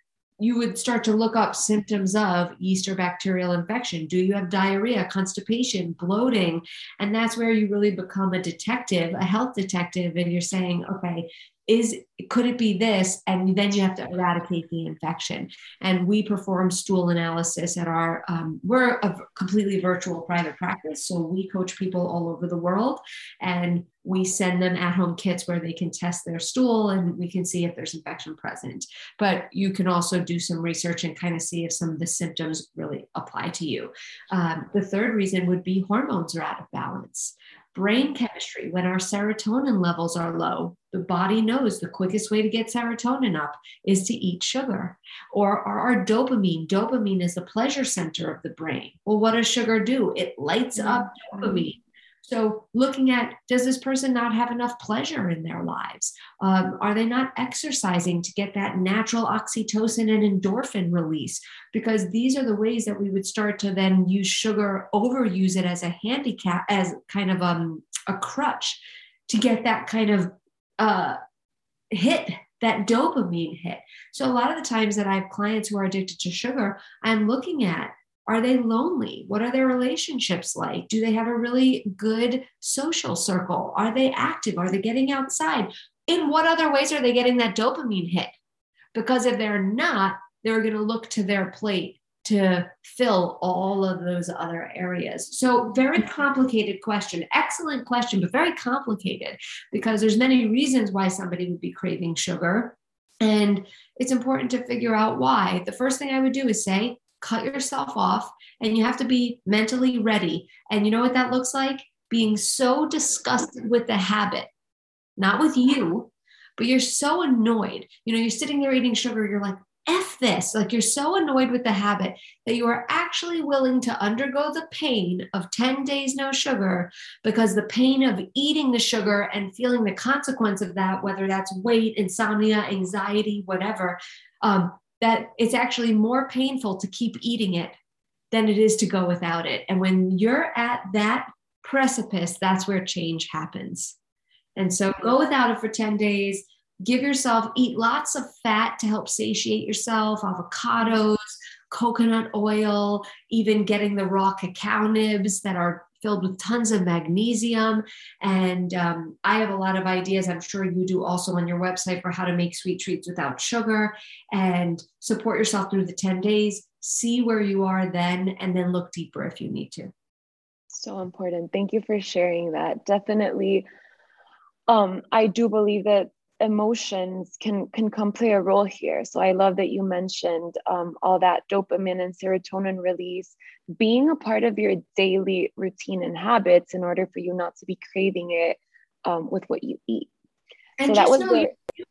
you would start to look up symptoms of yeast or bacterial infection. Do you have diarrhea, constipation, bloating? And that's where you really become a detective, a health detective, and you're saying, okay, is could it be this? And then you have to eradicate the infection. And we perform stool analysis at our um, we're a completely virtual private practice. So we coach people all over the world and we send them at home kits where they can test their stool and we can see if there's infection present. But you can also do some research and kind of see if some of the symptoms really apply to you. Um, the third reason would be hormones are out of balance. Brain chemistry when our serotonin levels are low the body knows the quickest way to get serotonin up is to eat sugar or, or our dopamine dopamine is the pleasure center of the brain well what does sugar do it lights up mm-hmm. dopamine so, looking at does this person not have enough pleasure in their lives? Um, are they not exercising to get that natural oxytocin and endorphin release? Because these are the ways that we would start to then use sugar, overuse it as a handicap, as kind of um, a crutch to get that kind of uh, hit that dopamine hit. So a lot of the times that I have clients who are addicted to sugar, I'm looking at are they lonely? What are their relationships like? Do they have a really good social circle? Are they active? Are they getting outside? In what other ways are they getting that dopamine hit? Because if they're not, they're going to look to their plate to fill all of those other areas. So very mm-hmm. complicated question. Excellent question, but very complicated because there's many reasons why somebody would be craving sugar and it's important to figure out why. The first thing I would do is say, cut yourself off and you have to be mentally ready. And you know what that looks like? Being so disgusted with the habit, not with you, but you're so annoyed. You know, you're sitting there eating sugar, you're like, F this. Like you're so annoyed with the habit that you are actually willing to undergo the pain of 10 days no sugar because the pain of eating the sugar and feeling the consequence of that, whether that's weight, insomnia, anxiety, whatever, um, that it's actually more painful to keep eating it than it is to go without it. And when you're at that precipice, that's where change happens. And so go without it for 10 days. Give yourself, eat lots of fat to help satiate yourself, avocados, coconut oil, even getting the raw cacao nibs that are filled with tons of magnesium. And um, I have a lot of ideas. I'm sure you do also on your website for how to make sweet treats without sugar and support yourself through the 10 days. See where you are then, and then look deeper if you need to. So important. Thank you for sharing that. Definitely. Um, I do believe that emotions can can come play a role here. So i love that you mentioned um, all that dopamine and serotonin release being a part of your daily routine and habits in order for you not to be craving it um, with what you eat. And so that was know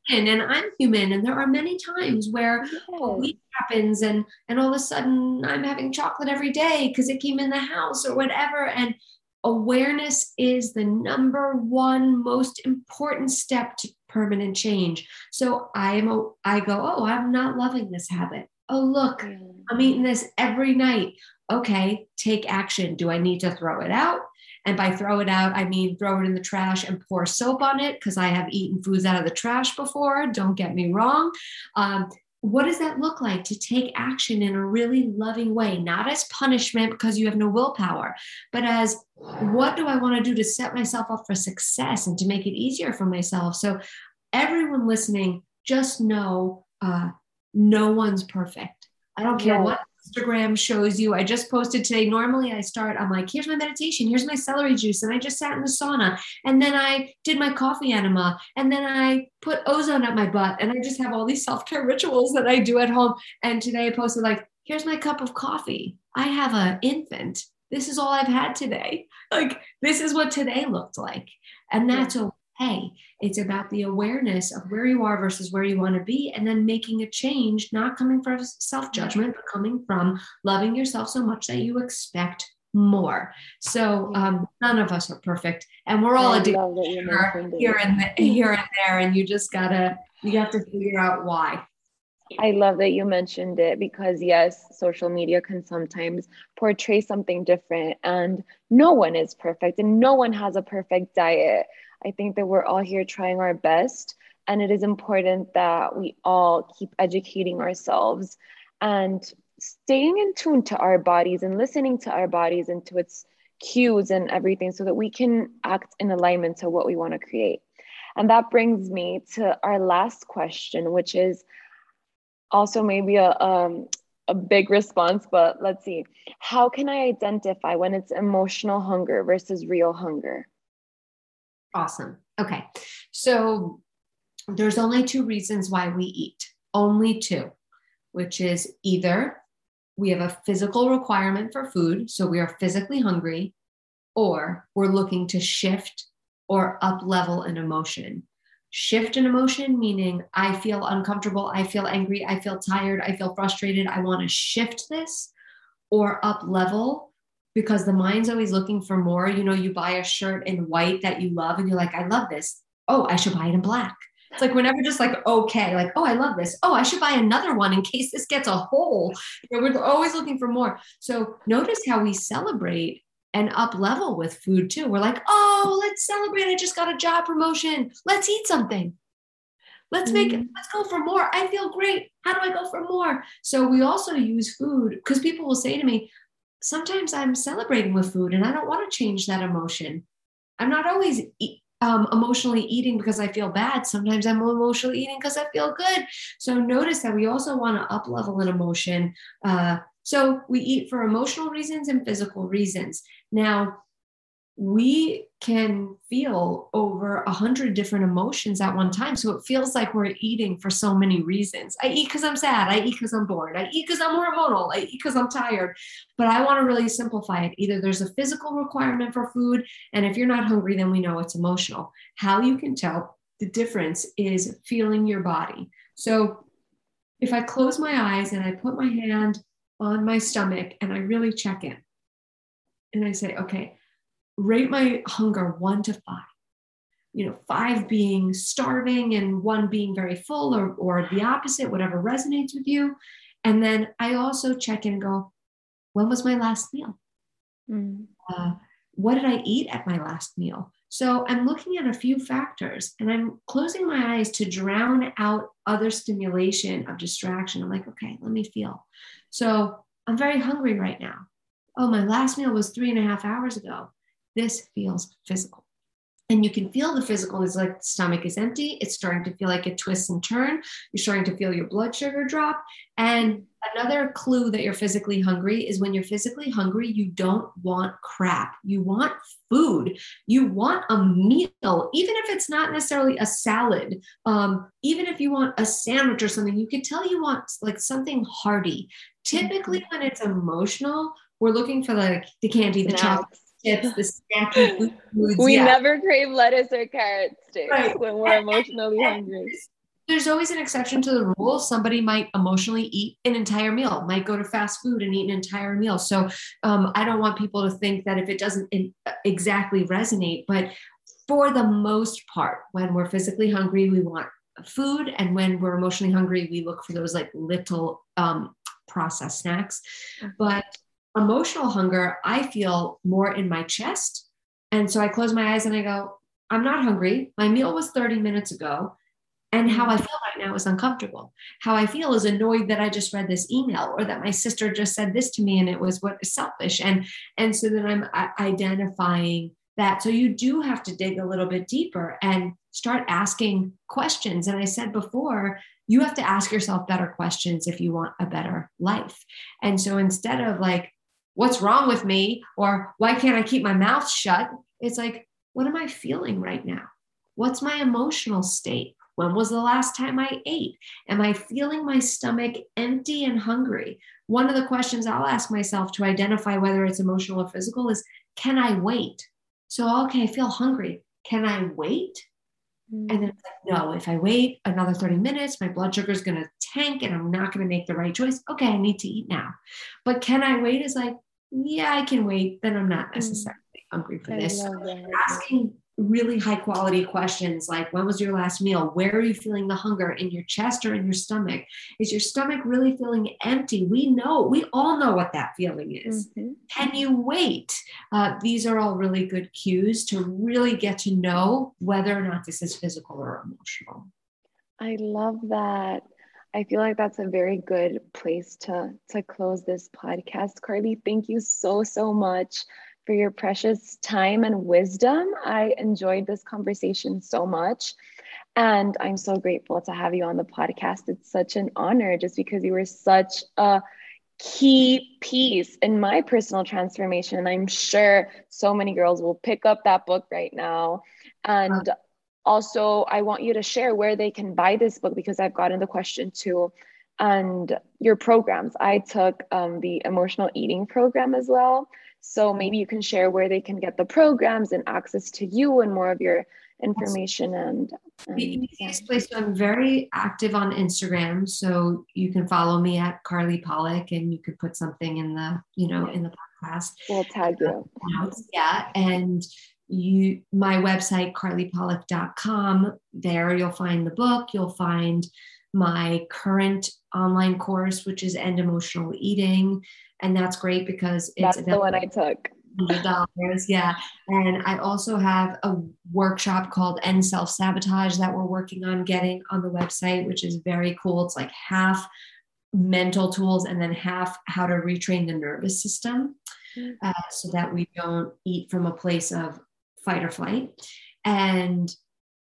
human and i'm human and there are many times where yes. a week happens and and all of a sudden i'm having chocolate every day because it came in the house or whatever. And awareness is the number one most important step to permanent change. So I am a, I go, oh, I'm not loving this habit. Oh, look, mm. I'm eating this every night. Okay, take action. Do I need to throw it out? And by throw it out, I mean throw it in the trash and pour soap on it because I have eaten foods out of the trash before. Don't get me wrong. Um, what does that look like to take action in a really loving way, not as punishment because you have no willpower, but as what do I want to do to set myself up for success and to make it easier for myself? So, everyone listening, just know uh, no one's perfect. I don't care what Instagram shows you. I just posted today. Normally, I start, I'm like, here's my meditation, here's my celery juice. And I just sat in the sauna. And then I did my coffee enema. And then I put ozone up my butt. And I just have all these self care rituals that I do at home. And today I posted, like, here's my cup of coffee. I have an infant. This is all I've had today. Like, this is what today looked like. And that's okay hey, it's about the awareness of where you are versus where you want to be, and then making a change, not coming from self judgment, but coming from loving yourself so much that you expect more. So um, none of us are perfect, and we're all addicted here and the, here and there, and you just gotta you have to figure out why. I love that you mentioned it because, yes, social media can sometimes portray something different, and no one is perfect, and no one has a perfect diet. I think that we're all here trying our best. And it is important that we all keep educating ourselves and staying in tune to our bodies and listening to our bodies and to its cues and everything so that we can act in alignment to what we want to create. And that brings me to our last question, which is also maybe a, um, a big response, but let's see. How can I identify when it's emotional hunger versus real hunger? Awesome. Okay. So there's only two reasons why we eat, only two, which is either we have a physical requirement for food, so we are physically hungry, or we're looking to shift or up level an emotion. Shift an emotion, meaning I feel uncomfortable, I feel angry, I feel tired, I feel frustrated, I want to shift this, or up level because the mind's always looking for more. You know, you buy a shirt in white that you love and you're like, I love this. Oh, I should buy it in black. It's like we're never just like, okay, like, oh, I love this. Oh, I should buy another one in case this gets a hole. You know, we're always looking for more. So notice how we celebrate and up level with food too. We're like, oh, let's celebrate. I just got a job promotion. Let's eat something. Let's make it, mm. let's go for more. I feel great. How do I go for more? So we also use food because people will say to me, sometimes I'm celebrating with food and I don't want to change that emotion. I'm not always um, emotionally eating because I feel bad. Sometimes I'm emotionally eating because I feel good. So notice that we also want to up level an emotion. Uh, so we eat for emotional reasons and physical reasons. Now, we can feel over a hundred different emotions at one time. So it feels like we're eating for so many reasons. I eat because I'm sad. I eat because I'm bored. I eat because I'm hormonal. I eat because I'm tired. But I want to really simplify it. Either there's a physical requirement for food, and if you're not hungry, then we know it's emotional. How you can tell the difference is feeling your body. So if I close my eyes and I put my hand on my stomach and I really check in, and I say, okay, rate my hunger one to five. You know, five being starving and one being very full, or, or the opposite, whatever resonates with you. And then I also check in and go, when was my last meal? Mm. Uh, what did I eat at my last meal? So I'm looking at a few factors and I'm closing my eyes to drown out other stimulation of distraction. I'm like, okay, let me feel. So I'm very hungry right now. Oh, my last meal was three and a half hours ago. This feels physical. And you can feel the physical is like the stomach is empty. It's starting to feel like it twists and turn. You're starting to feel your blood sugar drop. And another clue that you're physically hungry is when you're physically hungry, you don't want crap. You want food. You want a meal, even if it's not necessarily a salad. Um, even if you want a sandwich or something, you can tell you want like something hearty. Typically, mm-hmm. when it's emotional, we're looking for like the candy, the chocolate chips, the snacky foods. We yeah. never crave lettuce or carrot sticks right. when we're emotionally hungry. There's always an exception to the rule. Somebody might emotionally eat an entire meal, might go to fast food and eat an entire meal. So um, I don't want people to think that if it doesn't in, exactly resonate, but for the most part, when we're physically hungry, we want food. And when we're emotionally hungry, we look for those like little um, processed snacks. But emotional hunger, I feel more in my chest. And so I close my eyes and I go, I'm not hungry. My meal was 30 minutes ago. And how I feel right now is uncomfortable. How I feel is annoyed that I just read this email or that my sister just said this to me and it was what is selfish. And, and so then I'm identifying that. So you do have to dig a little bit deeper and start asking questions. And I said before, you have to ask yourself better questions if you want a better life. And so instead of like, what's wrong with me or why can't I keep my mouth shut? It's like, what am I feeling right now? What's my emotional state? When was the last time I ate? Am I feeling my stomach empty and hungry? One of the questions I'll ask myself to identify whether it's emotional or physical is can I wait? So, okay, I feel hungry. Can I wait? And then it's like, no, if I wait another 30 minutes, my blood sugar is going to tank and I'm not going to make the right choice. Okay, I need to eat now. But can I wait? Is like, yeah, I can wait. Then I'm not mm. necessarily hungry for this. Asking really high quality questions like when was your last meal? Where are you feeling the hunger in your chest or in your stomach? Is your stomach really feeling empty? We know we all know what that feeling is. Mm-hmm. can you wait? Uh, these are all really good cues to really get to know whether or not this is physical or emotional. I love that. I feel like that's a very good place to to close this podcast. Carly, thank you so so much for your precious time and wisdom. I enjoyed this conversation so much. And I'm so grateful to have you on the podcast. It's such an honor just because you were such a key piece in my personal transformation. And I'm sure so many girls will pick up that book right now. And also, I want you to share where they can buy this book because I've gotten the question too. And your programs. I took um, the emotional eating program as well. So maybe you can share where they can get the programs and access to you and more of your information and, and the easiest yeah. place so i'm very active on instagram so you can follow me at carly pollack and you could put something in the you know in the podcast we'll tag you yeah and you my website carlypollack.com there you'll find the book you'll find my current online course which is end emotional eating and that's great because it's that's the one I took. dollars, yeah. And I also have a workshop called End Self Sabotage that we're working on getting on the website, which is very cool. It's like half mental tools and then half how to retrain the nervous system mm. uh, so that we don't eat from a place of fight or flight. And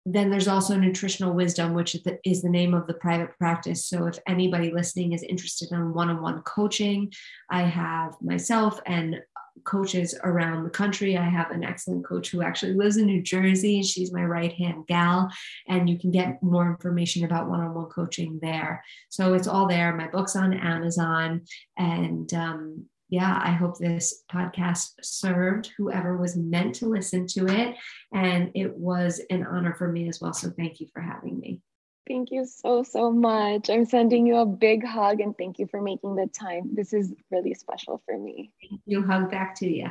then there's also nutritional wisdom, which is the name of the private practice. So if anybody listening is interested in one-on-one coaching, I have myself and coaches around the country. I have an excellent coach who actually lives in New Jersey. She's my right hand gal, and you can get more information about one on one coaching there. So it's all there. My book's on Amazon, and um, yeah, I hope this podcast served whoever was meant to listen to it. And it was an honor for me as well. So thank you for having me. Thank you so, so much. I'm sending you a big hug and thank you for making the time. This is really special for me. Thank you. Hug back to you.